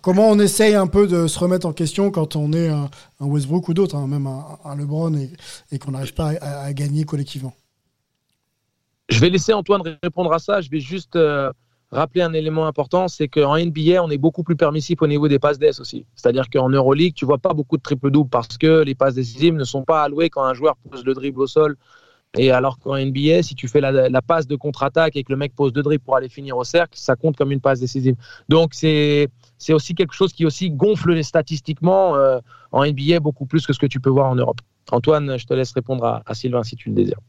Comment on essaye un peu de se remettre en question quand on est un, Westbrook ou d'autres, hein, même un, LeBron, et, qu'on n'arrive pas à, gagner collectivement? Je vais laisser Antoine répondre à ça. Je vais juste euh, rappeler un élément important, c'est qu'en NBA, on est beaucoup plus permissif au niveau des passes d'ess aussi. C'est-à-dire qu'en Euroleague, tu vois pas beaucoup de triple-double parce que les passes décisives ne sont pas allouées quand un joueur pose le dribble au sol et alors qu'en NBA, si tu fais la, passe de contre-attaque et que le mec pose deux dribbles pour aller finir au cercle, ça compte comme une passe décisive. Donc c'est c'est aussi quelque chose qui aussi gonfle statistiquement euh, en NBA beaucoup plus que ce que tu peux voir en Europe. Antoine, je te laisse répondre à, Sylvain si tu le désires.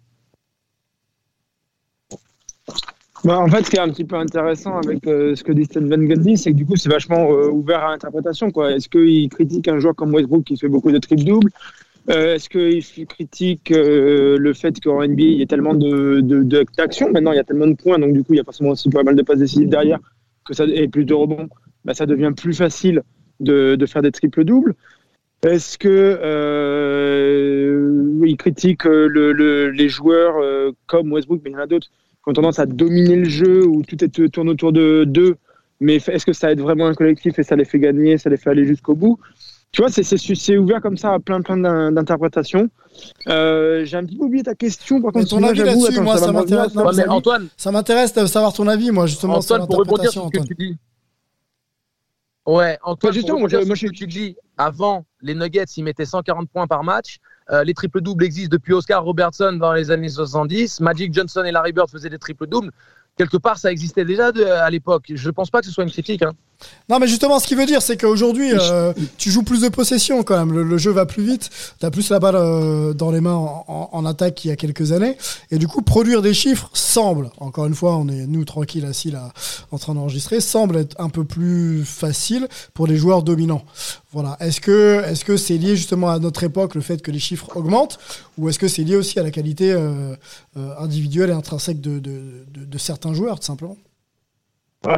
Bah, en fait, ce qui est un petit peu intéressant avec euh, ce que dit Stan Van c'est que du coup, c'est vachement euh, ouvert à l'interprétation. Est-ce qu'il critique un joueur comme Westbrook qui fait beaucoup de triples doubles? Euh, est-ce qu'il critique le fait qu'en NBA, il y a tellement d'actions de, Maintenant, il y a tellement de points, donc du coup, il y a forcément aussi pas mal de passes décisives derrière, que ça, et plus de rebonds, bah, ça devient plus facile de, faire des triples-doubles. Est-ce que euh, il critique les joueurs comme Westbrook, mais il y en a d'autres, qui ont tendance à dominer le jeu, où tout est, tourne autour de d'eux, mais est-ce que ça aide vraiment un collectif et ça les fait gagner, ça les fait aller jusqu'au bout? Tu vois, c'est ouvert comme ça à plein, plein d'interprétations. Euh, j'ai un petit peu oublié ta question. Par contre, ton avis là-dessus, moi, ça, m'intéresse. Antoine, ça m'intéresse de savoir ton avis, moi, justement, Antoine, sur pour rebondir sur ce que tu dis. Ouais, Antoine, justement, moi, je... tu dis, avant, les Nuggets, ils mettaient 140 points par match. Euh, les triples doubles existent depuis Oscar Robertson dans les années 70. Magic Johnson et Larry Bird faisaient des triples doubles. Quelque part, ça existait déjà à l'époque. Je ne pense pas que ce soit une critique. Hein. Non, mais justement, ce qui veut dire, c'est qu'aujourd'hui, euh, tu joues plus de possession quand même. Le, jeu va plus vite. Tu as plus la balle euh, dans les mains en, attaque qu'il y a quelques années. Et du coup, produire des chiffres semble, encore une fois, on est nous tranquilles assis là en train d'enregistrer, semble être un peu plus facile pour les joueurs dominants. Voilà. Est-ce que est-ce que c'est lié justement à notre époque le fait que les chiffres augmentent, ou est-ce que c'est lié aussi à la qualité euh, individuelle et intrinsèque de, de certains joueurs, tout simplement?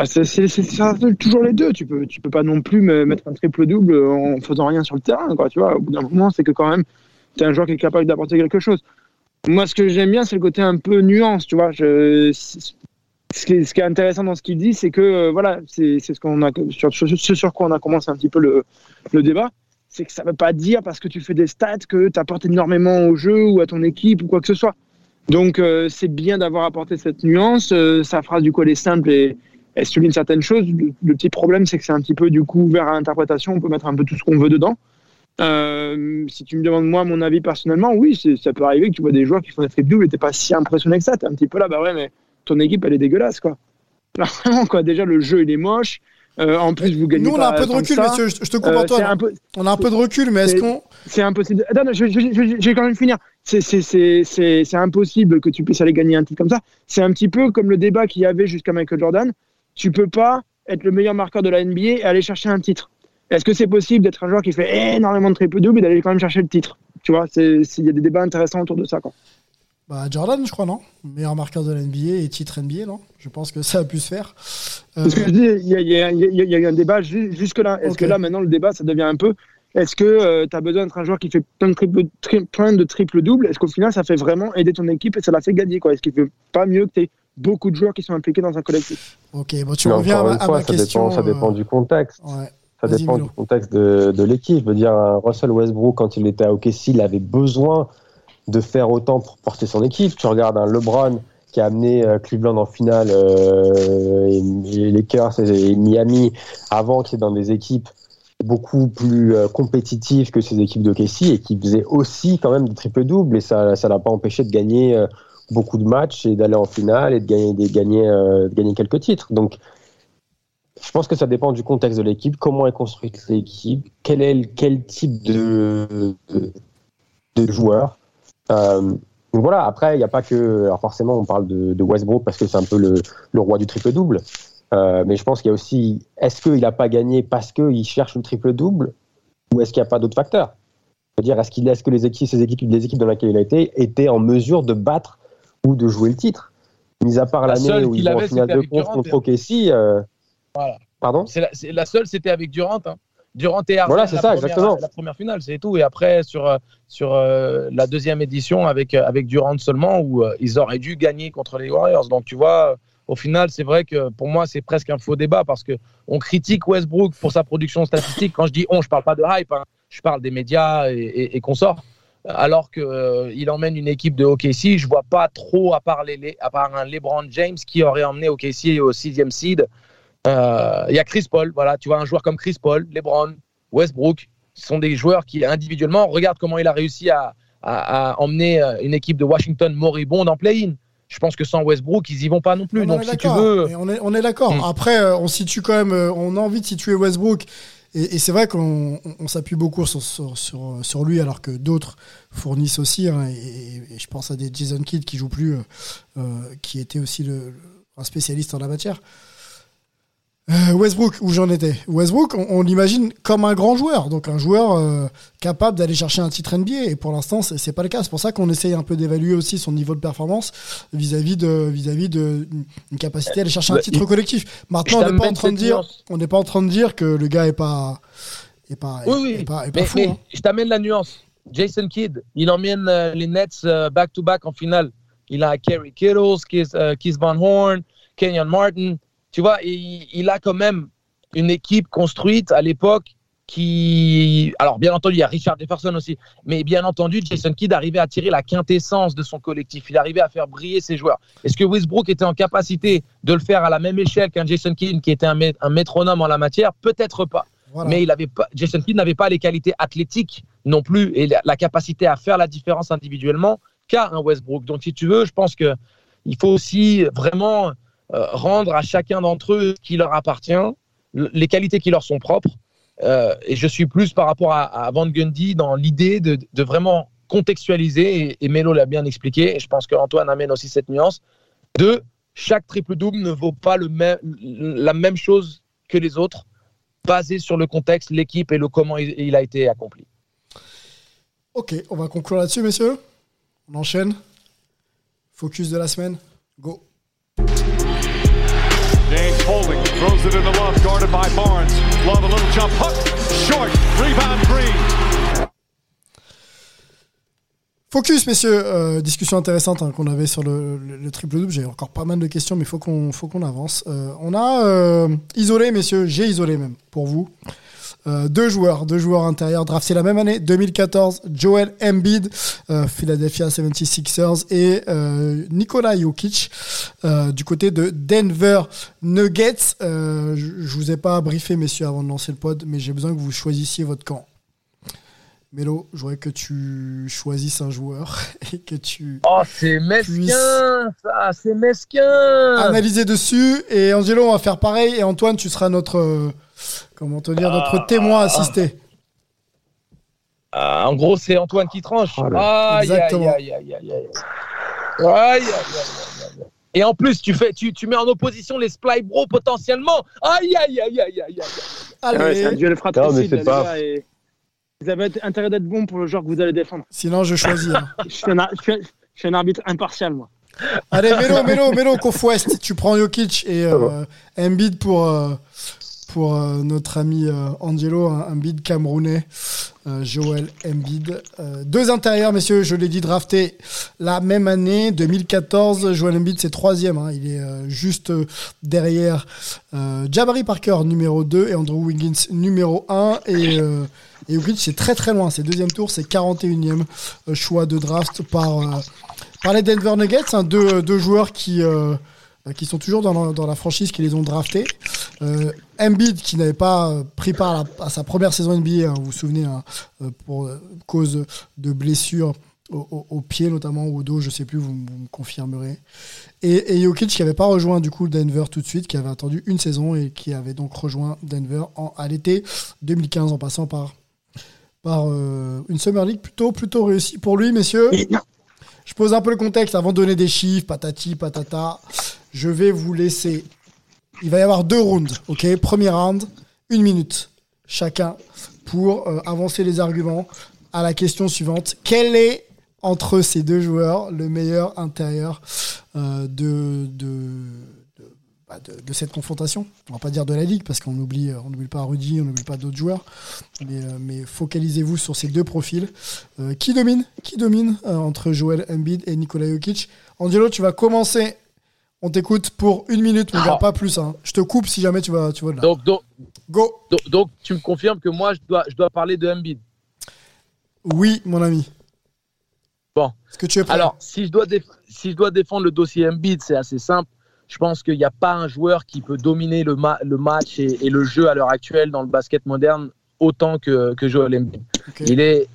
C'est toujours les deux. Tu peux, tu peux pas non plus mettre un triple double en faisant rien sur le terrain. Tu vois, au bout d'un moment, c'est que quand même, tu es un joueur qui est capable d'apporter quelque chose. Moi, ce que j'aime bien, c'est le côté un peu nuance. Tu vois, ce, qui est, intéressant dans ce qu'il dit, c'est que euh, voilà, c'est ce sur, quoi on a commencé un petit peu le, débat. C'est que ça veut pas dire parce que tu fais des stats que tu apportes énormément au jeu ou à ton équipe ou quoi que ce soit. Donc, euh, c'est bien d'avoir apporté cette nuance. Euh, sa phrase du coup elle est simple et elle souligne certaines choses. Le, petit problème, c'est que c'est un petit peu du coup ouvert à l'interprétation. On peut mettre un peu tout ce qu'on veut dedans. Euh, si tu me demandes moi mon avis personnellement, oui, ça peut arriver que tu vois des joueurs qui font des triple double et t'es pas si impressionné que ça. T'es un petit peu là, bah ouais, mais ton équipe elle est dégueulasse quoi. (laughs) vraiment quoi. Déjà le jeu il est moche. Euh, en plus, vous gagnez. Nous, on a un peu de recul, monsieur. Je, te comprends, euh, peu... On a un peu de recul, mais est-ce qu'on. C'est impossible. Attends, je, vais quand même finir. C'est impossible que tu puisses aller gagner un titre comme ça. C'est un petit peu comme le débat qu'il y avait jusqu'à Michael Jordan tu peux pas être le meilleur marqueur de la NBA et aller chercher un titre. Est-ce que c'est possible d'être un joueur qui fait énormément de triple double et d'aller quand même chercher le titre? Tu vois, il y a des débats intéressants autour de ça. Quoi. Bah, Jordan, je crois, non? Meilleur marqueur de la NBA et titre NBA, non? Je pense que ça a pu se faire. Parce que je dis, il y, a, un débat jusque-là. Est-ce que là, maintenant, le débat, ça devient un peu Est-ce que tu as besoin d'être un joueur qui fait plein de triple, tri- plein de triple double? Est-ce qu'au final, ça fait vraiment aider ton équipe et ça la fait gagner quoi? Est-ce qu'il ne fait pas mieux que tu beaucoup de joueurs qui sont impliqués dans un collectif Ok, bon, tu Mais reviens à encore ma, une à fois, ma ça question. dépend, ça dépend euh, du contexte. ouais. Ça dépend Milo. du contexte de, de l'équipe. Je veux dire, un Russell Westbrook, quand il était à OKC, il avait besoin de faire autant pour porter son équipe. Tu regardes un LeBron qui a amené euh, Cleveland en finale, euh, et, et les Lakers et, et Miami, avant qui est dans des équipes beaucoup plus euh, compétitives que ces équipes de OKC et qui faisaient aussi quand même des triple-doubles. Et ça ça l'a pas empêché de gagner euh, beaucoup de matchs et d'aller en finale et de gagner, gagner, euh, gagner quelques titres. Donc, je pense que ça dépend du contexte de l'équipe, comment est construite l'équipe, quel est quel type de, de, de joueur. Euh, donc voilà, après, il n'y a pas que. Alors forcément, on parle de, Westbrook parce que c'est un peu le, roi du triple-double. Euh, mais je pense qu'il y a aussi. Est-ce qu'il n'a pas gagné parce qu'il cherche le triple-double ou est-ce qu'il n'y a pas d'autres facteurs? C'est-à-dire, est-ce, qu'il, est-ce que les équipes, ces équipes, les équipes dans lesquelles il a été étaient en mesure de battre ou de jouer le titre Mis à part La l'année seule où ils vont en finale de conf contre hein. OKC. euh, Voilà. Pardon? La, la seule, c'était avec Durant. hein. Durant et Harden, Voilà, c'est la ça, première- exactement. La première finale, c'est tout. Et après, sur, euh, sur euh, la deuxième édition, avec, avec Durant seulement, où euh, ils auraient dû gagner contre les Warriors. Donc, tu vois, au final, c'est vrai que pour moi, c'est presque un faux débat parce que on critique Westbrook pour sa production statistique. Quand je dis on, je parle pas de hype, hein. je parle des médias et, et, et consorts. Alors qu'il il emmène une équipe de OKC, je vois pas trop, à part, les, les- à part un LeBron James qui aurait emmené OKC au sixième seed. Euh, Il y a Chris Paul, voilà, tu vois, un joueur comme Chris Paul, LeBron, Westbrook, ce sont des joueurs qui individuellement, regarde comment il a réussi à, à- à emmener euh, une équipe de Washington moribonde en play-in. Je pense que sans Westbrook, ils y vont pas non plus. On Donc si tu d'accord, veux, On est, on est d'accord. Mm. Après, euh, on situe quand même, euh, on a envie de situer Westbrook. Et, c'est vrai qu'on on- on s'appuie beaucoup sur, lui, alors que d'autres fournissent aussi. hein, et, je pense à des Jason Kidd qui joue plus, euh, euh, qui était aussi un spécialiste en la matière. Euh, Westbrook, où j'en étais Westbrook, on, on l'imagine comme un grand joueur, donc un joueur euh, capable d'aller chercher un titre NBA. Et pour l'instant, c'est c'est pas le cas. C'est pour ça qu'on essaye un peu d'évaluer aussi son niveau de performance vis-à-vis de vis-à-vis de une capacité à aller chercher un Bah, titre il- collectif. Maintenant, on n'est pas en train de dire, nuance. on n'est pas en train de dire que le gars est pas est pas Oui, est- oui, est pas, est pas mais, fou. mais hein. je t'amène la nuance. Jason Kidd, il emmène euh, les Nets euh, back-to-back en finale. Il a Kerry Kittles, Keith, euh, Keith Van Horn, Kenyon Martin. Tu vois, il, il a quand même une équipe construite à l'époque qui. Alors, bien entendu, il y a Richard Jefferson aussi. Mais bien entendu, Jason Kidd arrivait à tirer la quintessence de son collectif. Il arrivait à faire briller ses joueurs. Est-ce que Westbrook était en capacité de le faire à la même échelle qu'un Jason Kidd qui était un, mé- un métronome en la matière? Peut-être pas. Voilà. Mais il avait pas, Jason Kidd n'avait pas les qualités athlétiques non plus et la, la capacité à faire la différence individuellement qu'a un Westbrook. Donc, si tu veux, je pense que il faut aussi vraiment euh, rendre à chacun d'entre eux ce qui leur appartient, le- les qualités qui leur sont propres. Euh, et je suis plus par rapport à, Van Gundy dans l'idée de, vraiment contextualiser, et, et Melo l'a bien expliqué, et je pense qu'Antoine amène aussi cette nuance, de chaque triple-double ne vaut pas la même chose que les autres, basé sur le contexte, l'équipe et le comment il a été accompli. Ok, on va conclure là-dessus, messieurs. On enchaîne. Focus de la semaine. Go. Focus, messieurs. Euh, discussion intéressante hein, qu'on avait sur le, le- le triple double. J'ai encore pas mal de questions, mais il faut qu'on faut qu'on avance. Euh, on a euh, isolé, messieurs. J'ai isolé même pour vous. Euh, deux joueurs, deux joueurs intérieurs draftés la même année, 2014, Joel Embiid, euh, Philadelphia 76ers et euh, Nikola Jokic euh, du côté de Denver Nuggets. Euh, je, je vous ai pas briefé, messieurs, avant de lancer le pod, mais j'ai besoin que vous choisissiez votre camp. Mélo, je voudrais que tu choisisses un joueur (laughs) et que tu Oh, c'est mesquin, ça, c'est mesquin. analyses dessus. Et Angelo, on va faire pareil. Et Antoine, tu seras notre, comment te dire, notre témoin assisté. Ah, en gros, c'est Antoine qui tranche. Là. Aïe, aïe, Exactement. aïe, aïe, aïe, aïe. Aïe, aïe, aïe, aïe, aïe. Et en plus, tu, fais, tu, tu mets en opposition les Sply Bros potentiellement. Aïe, aïe, aïe, aïe, aïe, aïe. Allez, Ouais, c'est un duel fratricide. Non, mais c'est là, pas- et Vous avez intérêt d'être bon pour le joueur que vous allez défendre. sinon je choisis. hein. (laughs) Je suis un, ar- je suis- je suis un arbitre impartial, moi. Allez, Mélo, Mélo, (laughs) Mélo, West. Tu prends Jokic et euh, Embiid pour, euh, pour euh, notre ami euh, Angelo, un, bid camerounais, euh, Joel Embiid. Euh, deux intérieurs, messieurs, je l'ai dit, drafté la même année, 2014. Joel Embiid, c'est troisième. hein. il est juste derrière Jabari Parker, numéro 2, et Andrew Wiggins, numéro 1. Et, et c'est très très loin. C'est deuxième tour, c'est 41e euh, choix de draft par, par les Denver Nuggets. hein. deux, deux joueurs qui... qui sont toujours dans la, dans la franchise qui les ont draftés. Euh, Embiid qui n'avait pas euh, pris part à, la- à sa première saison NBA, hein, vous vous souvenez, hein, euh, pour euh, cause de blessures au, au- au pied notamment ou au dos, je sais plus, vous, me confirmerez. Et, et Jokic qui n'avait pas rejoint du coup Denver tout de suite, qui avait attendu une saison et qui avait donc rejoint Denver en, à l'été 2015 en passant par, par euh, une Summer League plutôt, plutôt réussie pour lui, messieurs. Je pose un peu le contexte avant de donner des chiffres, patati, patata. Je vais vous laisser. Il va y avoir deux rounds, ok? Premier round, une minute chacun pour euh, avancer les arguments à la question suivante. Quel est entre ces deux joueurs le meilleur intérieur euh, bah, de- cette confrontation? On va pas dire de la ligue parce qu'on euh, on n'oublie pas Rudy, on n'oublie pas d'autres joueurs. Mais, focalisez-vous sur ces deux profils. Qui domine? Qui domine entre Joel Embiid et Nikola Jokic? Angelo, tu vas commencer. On t'écoute pour une minute, mais Ah. pas plus. hein. Je te coupe si jamais tu vas, tu vas de là. Donc, donc, Go donc, donc, tu me confirmes que moi, je dois, je dois parler de Embiid. Oui, mon ami. Bon. Est-ce que tu es prêt? Alors, si je, dois déf- si je dois défendre le dossier Embiid, c'est assez simple. Je pense qu'il n'y a pas un joueur qui peut dominer le, ma- le match et, et le jeu à l'heure actuelle dans le basket moderne autant que, que Joel Embiid. Il est,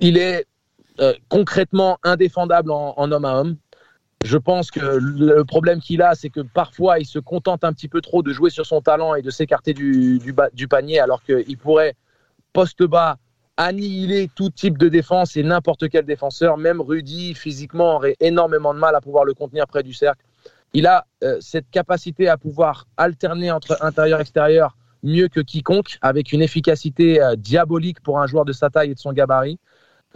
il est euh, concrètement indéfendable en, en homme à homme. Je pense que le problème qu'il a, c'est que parfois, il se contente un petit peu trop de jouer sur son talent et de s'écarter du, panier, alors qu'il pourrait, poste bas, annihiler tout type de défense et n'importe quel défenseur. Même Rudy, physiquement, aurait énormément de mal à pouvoir le contenir près du cercle. Il a euh, cette capacité à pouvoir alterner entre intérieur-extérieur mieux que quiconque, avec une efficacité euh, diabolique pour un joueur de sa taille et de son gabarit.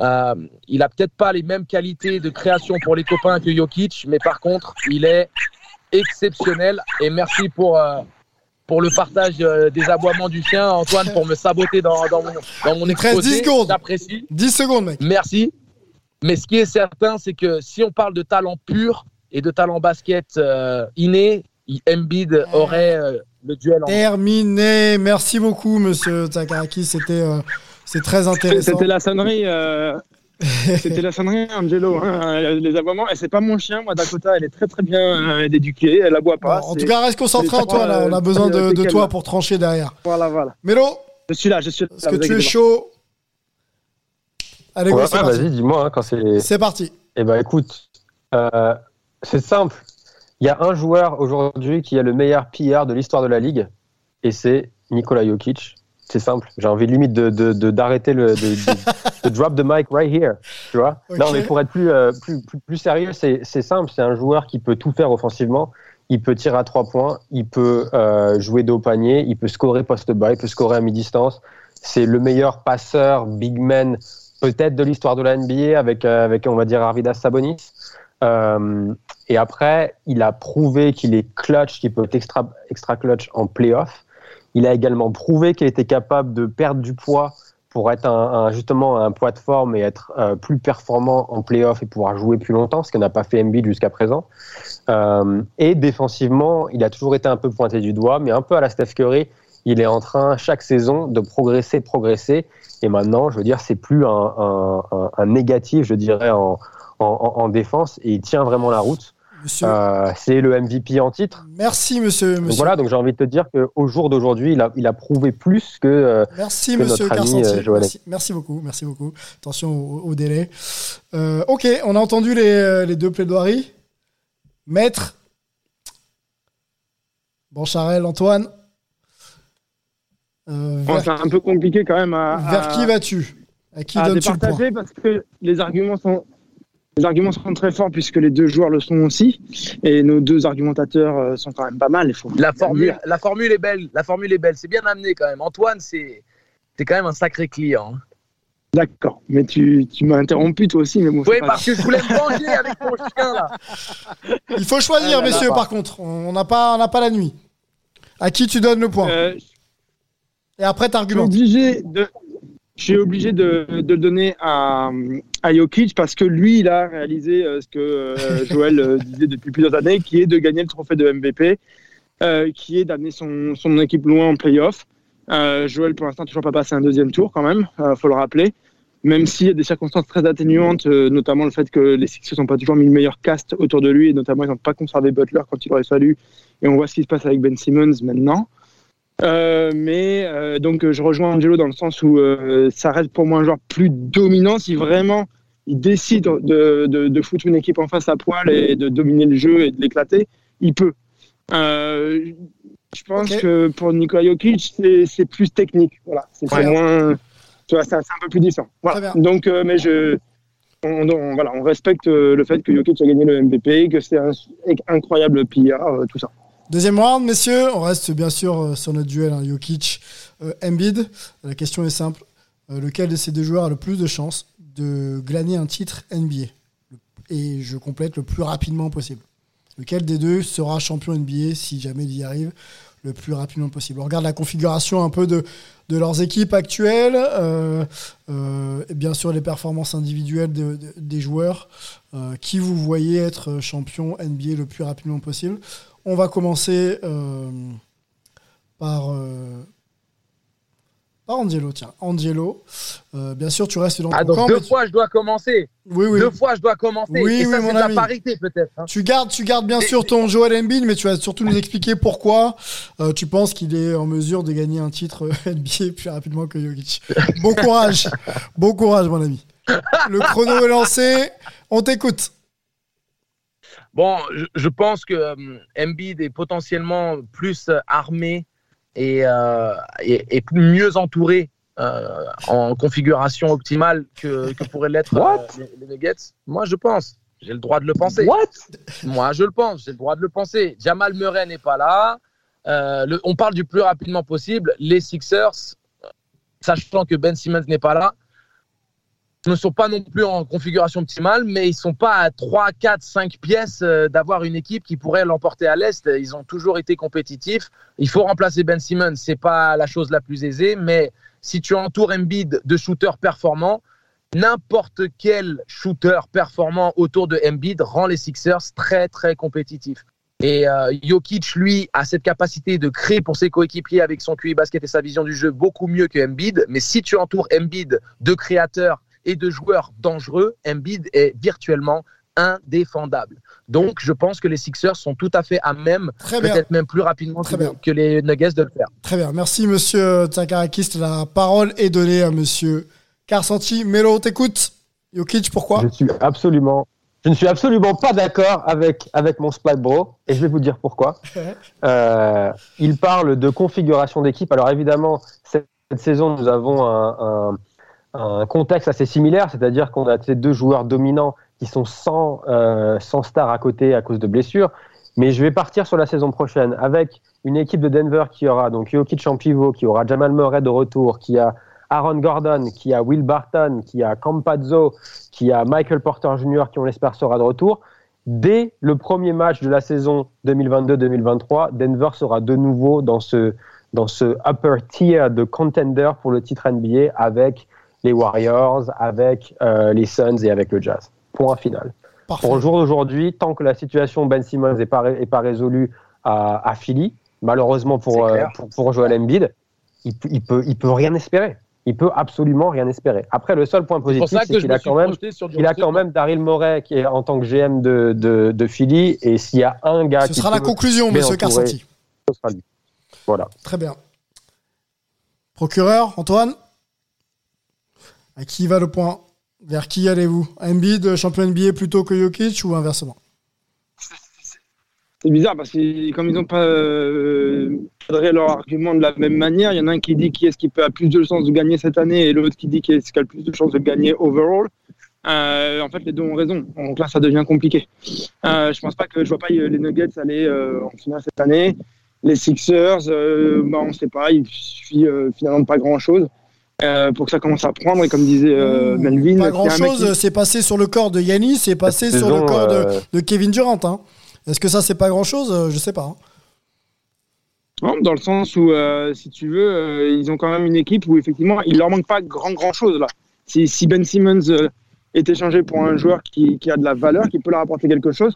Euh, il a peut-être pas les mêmes qualités de création pour les copains que Jokic, mais par contre, il est exceptionnel. Et merci pour, euh, pour le partage euh, des aboiements du chien, Antoine, pour me saboter dans, dans mon, dans mon exposé. 10 secondes. J'apprécie. 10 secondes, mec. Merci. Mais ce qui est certain, c'est que si on parle de talent pur et de talent basket inné, Embiid aurait le duel en Terminé. Merci beaucoup, monsieur Takaraki. C'était c'est très intéressant. C'était la sonnerie. euh, (laughs) C'était la sonnerie, Angelo. hein, les aboiements. Et c'est pas mon chien, moi, Dakota. Elle est très très bien euh, éduquée. Elle aboie pas. Bon, en tout cas, reste concentré, c'est- Antoine. là. On a euh, besoin de, toi pour trancher derrière. Voilà, voilà. Mélo, Je suis là, je suis là. est-ce que tu es chaud? Allez, go, Ouais, ouais, vas-y, dis-moi hein, quand c'est. C'est parti. Eh ben écoute, euh, c'est simple. Il y a un joueur aujourd'hui qui a le meilleur PR de l'histoire de la ligue, et c'est Nikola Jokic. C'est simple. J'ai envie limite de de- de- d'arrêter le de, de- (laughs) de drop the mic right here. Tu vois. Non, mais pour être plus euh, plus, plus, plus sérieux, c'est c'est simple. C'est un joueur qui peut tout faire offensivement. Il peut tirer à trois points. Il peut euh, jouer dos au panier. Il peut scorer poste bas. Il peut scorer à mi-distance. C'est le meilleur passeur big man peut-être de l'histoire de la NBA avec euh, avec on va dire Arvidas Sabonis. Euh, et après, il a prouvé qu'il est clutch, qu'il peut être extra, extra clutch en playoff. Il a également prouvé qu'il était capable de perdre du poids pour être un, justement un poids de forme et être euh, plus performant en playoff et pouvoir jouer plus longtemps, ce qu'on n'a pas fait Embiid jusqu'à présent. Euh, et défensivement, il a toujours été un peu pointé du doigt, mais un peu à la Steph Curry, il est en train chaque saison de progresser, progresser. Et maintenant, je veux dire, c'est plus un, négatif, je dirais, en, en, en- en défense il tient vraiment la route. Euh, c'est le MVP en titre. Merci, monsieur. Donc monsieur. voilà, donc j'ai envie de te dire qu'au jour d'aujourd'hui, il a, il a prouvé plus que. euh, Merci, que monsieur notre ami, euh, Joël. merci, merci beaucoup. Merci beaucoup. Attention au, au délai. Euh, ok, on a entendu les, les deux plaidoiries. Maître. Boncharel, Antoine. Euh, Bon, c'est un peu compliqué quand même à, vers à- qui vas-tu? À qui donnes-tu le point? parce que les arguments sont les arguments sont très forts puisque les deux joueurs le sont aussi et nos deux argumentateurs euh, sont quand même pas mal. Il faut La formule, la formule est belle. La formule est belle. C'est bien amené quand même. Antoine, c'est c'est quand même un sacré client. hein. D'accord, mais tu, tu m'as interrompu toi aussi, mais bon. Oui, parce que je voulais me venger avec ton chien là. Il faut choisir, Ah là là. messieurs, par contre. On n'a pas, on n'a pas la nuit. À qui tu donnes le point Euh, Et après, je suis t'argumentes. obligé de, je suis obligé de, le donner à, à Jokic parce que lui, il a réalisé euh, ce que euh, Joël euh, disait depuis plusieurs années, qui est de gagner le trophée de MVP, qui est d'amener son, équipe loin en playoff. Euh, Joël, pour l'instant, toujours pas passé un deuxième tour quand même, euh, faut le rappeler. Même s'il y a des circonstances très atténuantes, notamment le fait que les Sixers n'ont pas toujours mis le meilleur cast autour de lui, et notamment ils n'ont pas conservé Butler quand il aurait fallu. Et on voit ce qui se passe avec Ben Simmons maintenant. Euh, mais euh, donc euh, je rejoins Angelo dans le sens où euh, ça reste pour moi un joueur plus dominant si vraiment il décide de, de, de foutre une équipe en face à poil et de dominer le jeu et de l'éclater, il peut. Euh, je pense que pour Nikola Jokic, c'est- c'est plus technique. Voilà, c'est moins, tu vois, c'est un peu plus différent. Voilà. Donc, euh, mais je, on, on- voilà, on respecte le fait que Jokic a gagné le MVP, que c'est un incroyable euh, tout ça. Deuxième round, messieurs. On reste bien sûr euh, sur notre duel hein, Jokic, euh, Embiid. La question est simple. Euh, lequel de ces deux joueurs a le plus de chances de glaner un titre NBA Et je complète le plus rapidement possible. Lequel des deux sera champion NBA si jamais il y arrive le plus rapidement possible? On regarde la configuration un peu de, leurs équipes actuelles, et bien sûr les performances individuelles de- de- des joueurs. Qui vous voyez être champion NBA le plus rapidement possible On va commencer euh, par, euh, par Angelo. Tiens, Angelo, euh, bien sûr tu restes dans Ah, ton camp, deux tu- fois je dois commencer. Oui, oui. Deux fois je dois commencer. Oui, Et oui, ça, mon la ami. parité peut-être. hein. Tu gardes, tu gardes bien sûr ton Joel Embiid, mais tu vas surtout nous expliquer pourquoi euh, tu penses qu'il est en mesure de gagner un titre (laughs) NBA plus rapidement que Jokic. Bon courage, bon courage, mon ami. Le chrono est lancé, on t'écoute. Bon, je, je pense que euh, Embiid est potentiellement plus euh, armé et, euh, et, et plus- mieux entouré euh, en configuration optimale que, que pourraient l'être euh, les, les Nuggets. Moi, je pense. J'ai le droit de le penser. What? Moi, je le pense. J'ai le droit de le penser. Jamal Murray n'est pas là. Euh, le- on parle du plus rapidement possible. Les Sixers, sachant que Ben Simmons n'est pas là, ne sont pas non plus en configuration optimale, mais ils sont pas à 3, 4, 5 pièces euh, d'avoir une équipe qui pourrait l'emporter à l'Est. Ils ont toujours été compétitifs. Il faut remplacer Ben Simmons, c'est pas la chose la plus aisée, mais si tu entoures Embiid de shooters performants, n'importe quel shooter performant autour de Embiid rend les Sixers très très compétitifs. Et euh, Jokic, lui, a cette capacité de créer pour ses coéquipiers avec son QI basket et sa vision du jeu beaucoup mieux que Embiid. Mais si tu entoures Embiid de créateurs et de joueurs dangereux, Embiid est virtuellement indéfendable. Donc, je pense que les Sixers sont tout à fait à même, peut-être même plus rapidement Très que, bien. que les Nuggets de le faire. très bien. Merci, monsieur Tsakarakis. La parole est donnée à monsieur Carsanti. Melo, on t'écoute. Jokic, pourquoi? Je suis absolument, je ne suis absolument pas d'accord avec, avec mon Splat Bro, et je vais vous dire pourquoi. (laughs) Euh, il parle de configuration d'équipe. Alors évidemment, cette, cette saison, nous avons un, un, un contexte assez similaire, c'est-à-dire qu'on a ces deux joueurs dominants qui sont sans, euh, sans star à côté à cause de blessures. Mais je vais partir sur la saison prochaine avec une équipe de Denver qui aura donc Jokic en pivot, qui aura Jamal Murray de retour, qui a Aaron Gordon, qui a Will Barton, qui a Campazzo, qui a Michael Porter Jr., qui on l'espère sera de retour. Dès le premier match de la saison 2022-2023, Denver sera de nouveau dans ce, dans ce upper tier de contender pour le titre NBA avec les Warriors, avec euh, les Suns et avec le Jazz. Point final. Parfait. Pour le jour d'aujourd'hui, tant que la situation Ben Simmons n'est pas, ré- est pas résolue à, à Philly, malheureusement pour, euh, pour, pour Joel Embiid, il, il, peut, il peut rien espérer. Il peut absolument rien espérer. Après, le seul point positif, c'est qu'il a quand même il a quand Daryl Morey qui est en tant que GM de, de, de Philly. Et s'il y a un gars Ce qui sera la conclusion, monsieur lui. Voilà. Très bien. Procureur, Antoine? À qui va le point? Vers qui allez-vous? Embiid, champion NBA plutôt que Jokic ou inversement? C'est bizarre parce que comme ils n'ont pas euh, cadré leur argument de la même manière, il y en a un qui dit qui est-ce qui peut a plus de chances de gagner cette année et l'autre qui dit qui est-ce qui a le plus de chances de gagner overall. Euh, en fait, les deux ont raison. Donc là, ça devient compliqué. Euh, je pense pas que je vois pas les Nuggets aller euh, en finale cette année. Les Sixers, euh, bah, on ne sait pas. Il suffit euh, finalement pas grand-chose euh, pour que ça commence à prendre. Et comme disait euh, Melvin, Pas grand chose, qui- c'est passé sur le corps de Yannis, c'est passé Cette sur le corps de, euh, de Kevin Durant. hein. Est-ce que ça, c'est pas grand chose Je sais pas. hein. Non, dans le sens où, euh, si tu veux, euh, ils ont quand même une équipe où effectivement, il leur manque pas grand grand chose là. Si, si Ben Simmons euh, est échangé pour un joueur qui, qui, a de la valeur, qui peut leur apporter quelque chose,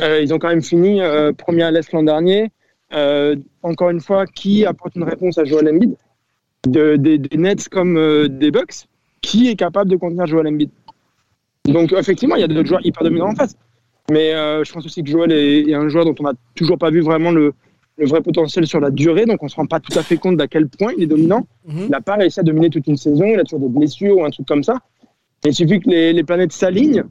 euh, ils ont quand même fini euh, premier à l'Est l'an dernier. Euh, encore une fois, qui apporte une réponse à Joel Embiid? De, des, des Nets comme des Bucks Qui est capable de contenir Joel Embiid Donc effectivement, il y a d'autres joueurs hyper dominants en face. Mais je pense aussi que Joel est, est un joueur dont on n'a toujours pas vu vraiment le, le vrai potentiel sur la durée, donc on ne se rend pas tout à fait compte d'à quel point il est dominant. -hmm. Il n'a pas réussi à dominer toute une saison, il a toujours des blessures ou un truc comme ça. Il suffit que les, les planètes s'alignent.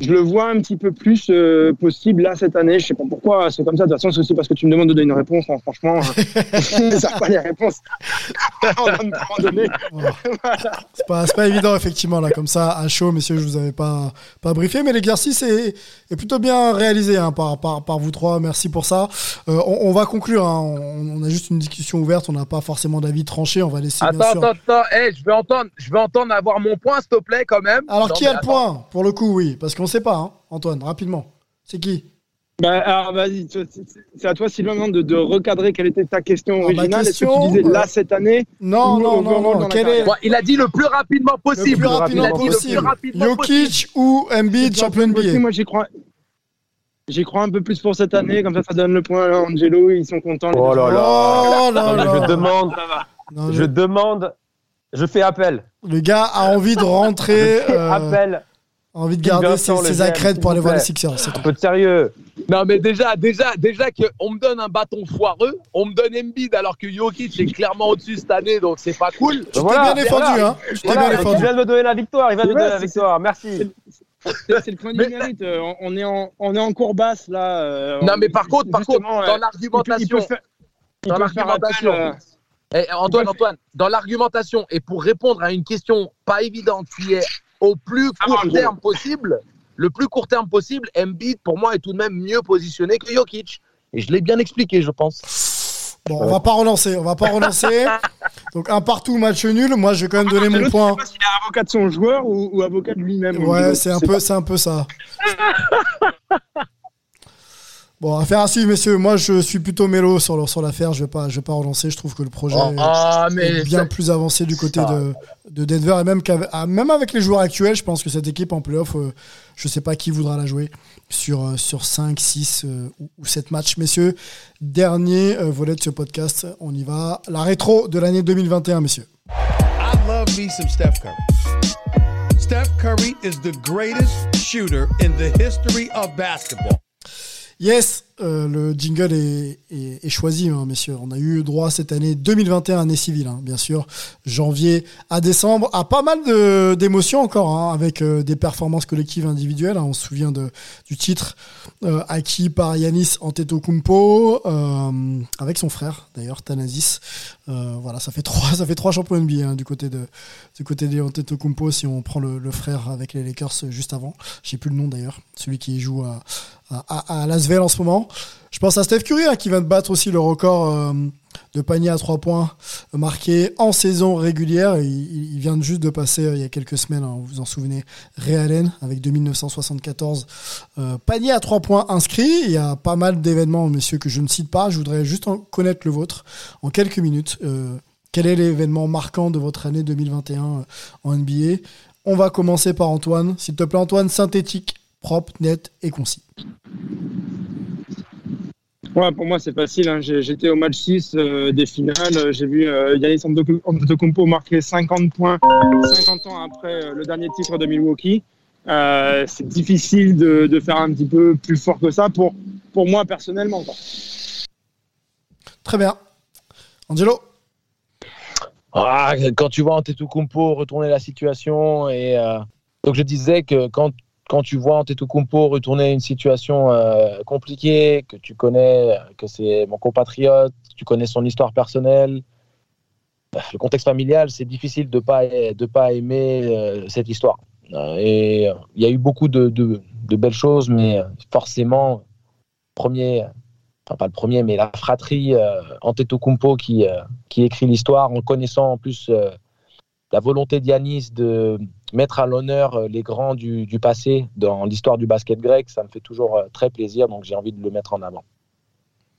Je le vois un petit peu plus euh, possible là cette année. Je sais pas pourquoi, c'est comme ça. De toute façon, c'est aussi parce que tu me demandes de donner une réponse. Hein, franchement, (laughs) (laughs) ça pas les réponses. (laughs) voilà. C'est pas, pas évident effectivement là comme ça à chaud, messieurs. Je vous avais pas pas briefé, mais l'exercice est, est plutôt bien réalisé hein, par, par par vous trois. Merci pour ça. Euh, on, on, va conclure. Hein. On, on, a juste une discussion ouverte. On n'a pas forcément d'avis tranché. On va laisser. Attends, bien sûr... attends, attends. Hey, je vais entendre, je vais entendre avoir mon point, s'il te plaît, quand même. Alors non, qui a le attends. point Pour le coup, oui, parce qu'on sait pas, hein, Antoine. Rapidement. C'est qui bah, alors vas-y, c'est à toi Sylvain de, de, recadrer quelle était ta question originale. Ah, question, Est-ce que tu disais là cette année Non, non, non, non. Quel est... bon, il a dit le plus rapidement possible. Le plus rapidement, il possible. Le plus rapidement Jokic possible. ou Embiid, champion NBA. Moi j'y crois. J'y crois un peu plus pour cette année, comme ça ça donne le point à Angelo, ils sont contents. Oh là là, oh là, là. Je demande, non, je demande, je fais appel. Le gars a envie de rentrer. euh... appel envie de garder ses, ses accrèdes pour aller voir les Sixers. Un peu de sérieux. Non, mais déjà, déjà, déjà qu'on me donne un bâton foireux, on me donne Embiid alors que Jokic est clairement au-dessus cette année, donc c'est pas cool. Tu voilà, t'es bien défendu, voilà. hein. Tu voilà, bien défendu. Il vient de me donner la victoire, il va me donner la victoire. Merci. C'est le point du mérite. Euh, on est en, on est en cours basse là. Euh, non, mais par contre, par contre, dans l'argumentation, dans l'argumentation. Euh... Eh, Antoine, Antoine, dans l'argumentation et pour répondre à une question pas évidente qui est au plus court ah, terme possible, le plus court terme possible, Embiid pour moi est tout de même mieux positionné que Jokic. Et je l'ai bien expliqué, je pense. Bon, on va pas relancer, on va pas relancer. (laughs) Donc un partout, match nul. Moi, je vais quand même donner mon point. Je sais pas s'il est avocat de son joueur ou, ou avocat de lui-même. Ouais, c'est un peu, c'est un peu ça. (laughs) Bon, affaire à suivre, messieurs. Moi, je suis plutôt mélo sur, sur l'affaire. Je vais pas, je vais pas relancer. Je trouve que le projet oh, ah, est bien plus avancé du côté de, de, Denver et même, même avec les joueurs actuels, je pense que cette équipe en playoff, euh, je sais pas qui voudra la jouer sur, euh, sur 5, 6 euh, ou, ou 7 matchs. Messieurs, dernier euh, volet de ce podcast. On y va. La rétro de l'année 2021, messieurs. I love me some Steph Curry. Steph Curry is the greatest shooter in the history of basketball. Yes, euh, le jingle est, choisi, hein, messieurs. On a eu droit cette année 2021 année civile, hein, bien sûr, janvier à décembre, à pas mal d'émotions encore, hein, avec euh, des performances collectives individuelles. on se souvient du titre euh, acquis par Yanis Antetokounmpo, avec son frère d'ailleurs, Thanasis. Voilà, ça fait trois, ça fait trois champions NBA hein, du côté de du côté si on prend le, frère avec les Lakers juste avant. J'ai plus le nom d'ailleurs, celui qui joue à à, à Las en ce moment. Je pense à Steph Curry hein, qui vient de battre aussi le record euh, de panier à trois points marqué en saison régulière. Il, vient juste de passer euh, il y a quelques semaines, hein, vous vous en souvenez, Ray avec 2974 euh, paniers à trois points inscrits. Il y a pas mal d'événements, messieurs, que je ne cite pas. Je voudrais juste connaître le vôtre en quelques minutes. Euh, quel est l'événement marquant de votre année 2021 euh, en NBA On va commencer par Antoine. S'il te plaît, Antoine, synthétique propre, net et concis. Ouais, pour moi, c'est facile. Hein. J'étais au match 6 euh, des finales. J'ai vu euh, Yannis Antetokounmpo marquer 50 points 50 ans après euh, le dernier titre de Milwaukee. Euh, c'est difficile de, de, faire un petit peu plus fort que ça pour, pour moi personnellement. Quoi. Très bien. Angelo? Ah, Quand tu vois Antetokounmpo retourner la situation et euh, donc je disais que quand quand tu vois Antetokounmpo retourner une situation euh, compliquée, que tu connais, que c'est mon compatriote, tu connais son histoire personnelle, le contexte familial, c'est difficile de pas de pas aimer euh, cette histoire. Euh, et il y a eu beaucoup de, de, belles choses, mais forcément, premier, enfin pas le premier, mais la fratrie Antetokounmpo qui qui écrit l'histoire en connaissant en plus la volonté d'Yanis de mettre à l'honneur les grands du, passé dans l'histoire du basket grec, ça me fait toujours très plaisir, donc j'ai envie de le mettre en avant.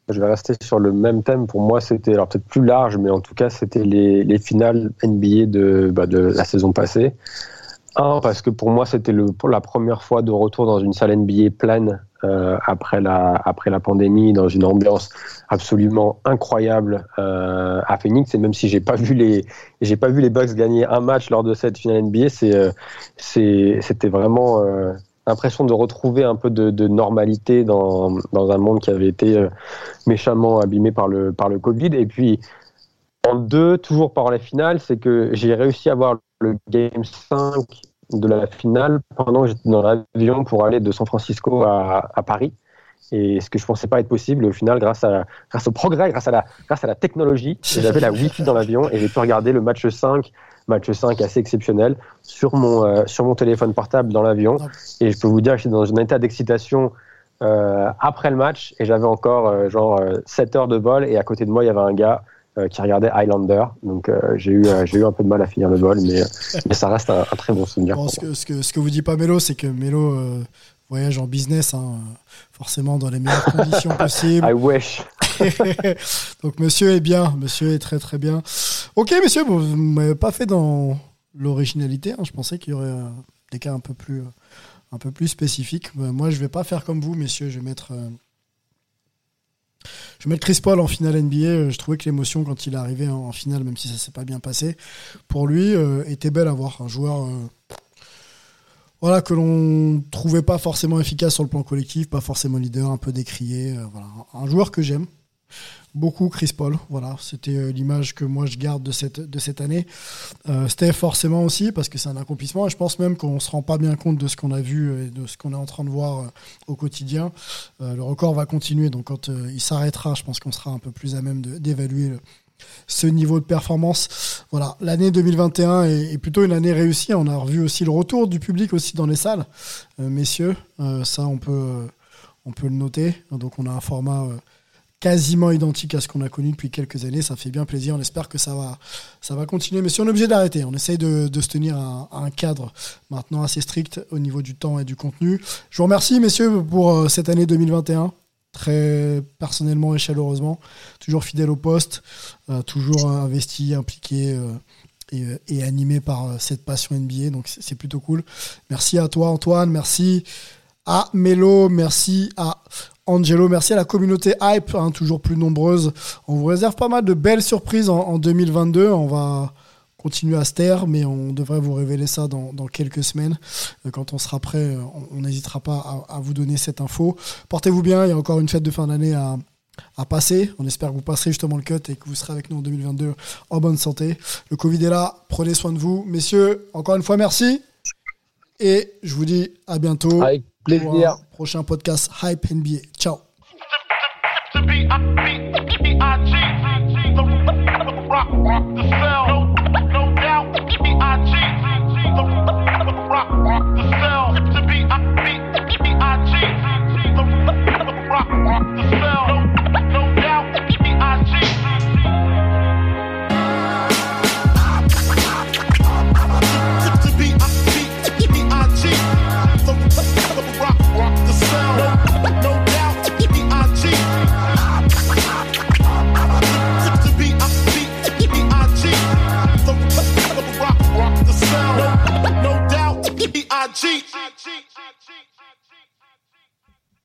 je vais rester sur le même thème. Pour moi, c'était alors peut-être plus large, mais en tout cas, c'était les, les, finales NBA de, bah, de la saison passée. Un, parce que pour moi, c'était la première fois de retour dans une salle NBA pleine euh, après, la, après la pandémie, dans une ambiance absolument incroyable euh, à Phoenix. Et même si j'ai pas pas vu les Bucks gagner un match lors de cette finale NBA, c'est euh, c'était vraiment l'impression de retrouver un peu de, normalité dans, dans, un monde qui avait été méchamment abîmé par le, par le Covid. Et puis, en deux, toujours par la finale, c'est que j'ai réussi à voir le Game 5 de la finale pendant que j'étais dans l'avion pour aller de San Francisco à, à, Paris. Et ce que je pensais pas être possible, au final, grâce, à, grâce au progrès, grâce à la, grâce à la technologie, (laughs) j'avais la Wi-Fi dans l'avion et j'ai pu regarder le match 5 match 5 assez exceptionnel, sur mon, euh, sur mon téléphone portable dans l'avion. Et je peux vous dire que j'étais dans un état d'excitation euh, après le match et j'avais encore euh, genre 7 heures de vol et à côté de moi il y avait un gars qui regardait Highlander. Donc j'ai eu, j'ai eu un peu de mal à finir le vol, mais, mais ça reste un, très bon souvenir. ce, que, ce, que, ce, que, vous dit pas Mélo, c'est que Mélo voyage en business, hein, forcément dans les meilleures (laughs) conditions possibles. I wish. (laughs) Donc monsieur est bien, monsieur est très très bien. Ok monsieur, vous ne m'avez pas fait dans l'originalité, hein. je pensais qu'il y aurait euh, des cas un peu plus, un peu plus spécifiques. Euh, moi je vais pas faire comme vous messieurs, je vais mettre... Euh, je mettre Chris Paul en finale NBA. Je trouvais que l'émotion quand il est arrivé en finale, même si ça s'est pas bien passé, pour lui était belle à voir. Un joueur voilà, que l'on trouvait pas forcément efficace sur le plan collectif, pas forcément leader, un peu décrié. Un joueur que j'aime beaucoup Chris Paul. Voilà, c'était euh, l'image que moi je garde de cette, de cette année. Euh, forcément aussi parce que c'est un accomplissement et je pense même qu'on se rend pas bien compte de ce qu'on a vu et de ce qu'on est en train de voir euh, au quotidien. le record va continuer donc quand il s'arrêtera, je pense qu'on sera un peu plus à même d'évaluer ce niveau de performance. Voilà, l'année 2021 est, plutôt une année réussie. On a revu aussi le retour du public aussi dans les salles, messieurs. ça, on peut, on peut le noter. Donc, on a un format quasiment identique à ce qu'on a connu depuis quelques années. Ça fait bien plaisir. On espère que ça va, ça va continuer. Mais si on est obligé d'arrêter, on essaye de, se tenir à, un cadre maintenant assez strict au niveau du temps et du contenu. Je vous remercie, messieurs, pour euh, cette année 2021 très personnellement et chaleureusement, toujours fidèle au poste, euh, toujours investi, impliqué euh, et, animé par cette passion NBA. Donc c'est plutôt cool. Merci à toi Antoine, merci à Melo, merci à Angelo, merci à la communauté Hype, hein, toujours plus nombreuse. On vous réserve pas mal de belles surprises en, 2022. On va continuer à se taire, mais on devrait vous révéler ça dans, quelques semaines. Quand on sera prêt, on n'hésitera pas à, vous donner cette info. Portez-vous bien, il y a encore une fête de fin d'année à, à passer. On espère que vous passerez justement le cut et que vous serez avec nous en 2022 en bonne santé. Le Covid est là, prenez soin de vous. Messieurs, encore une fois, merci. Et je vous dis à bientôt. Plaisir. Prochain podcast Hype NBA. Ciao. cheat.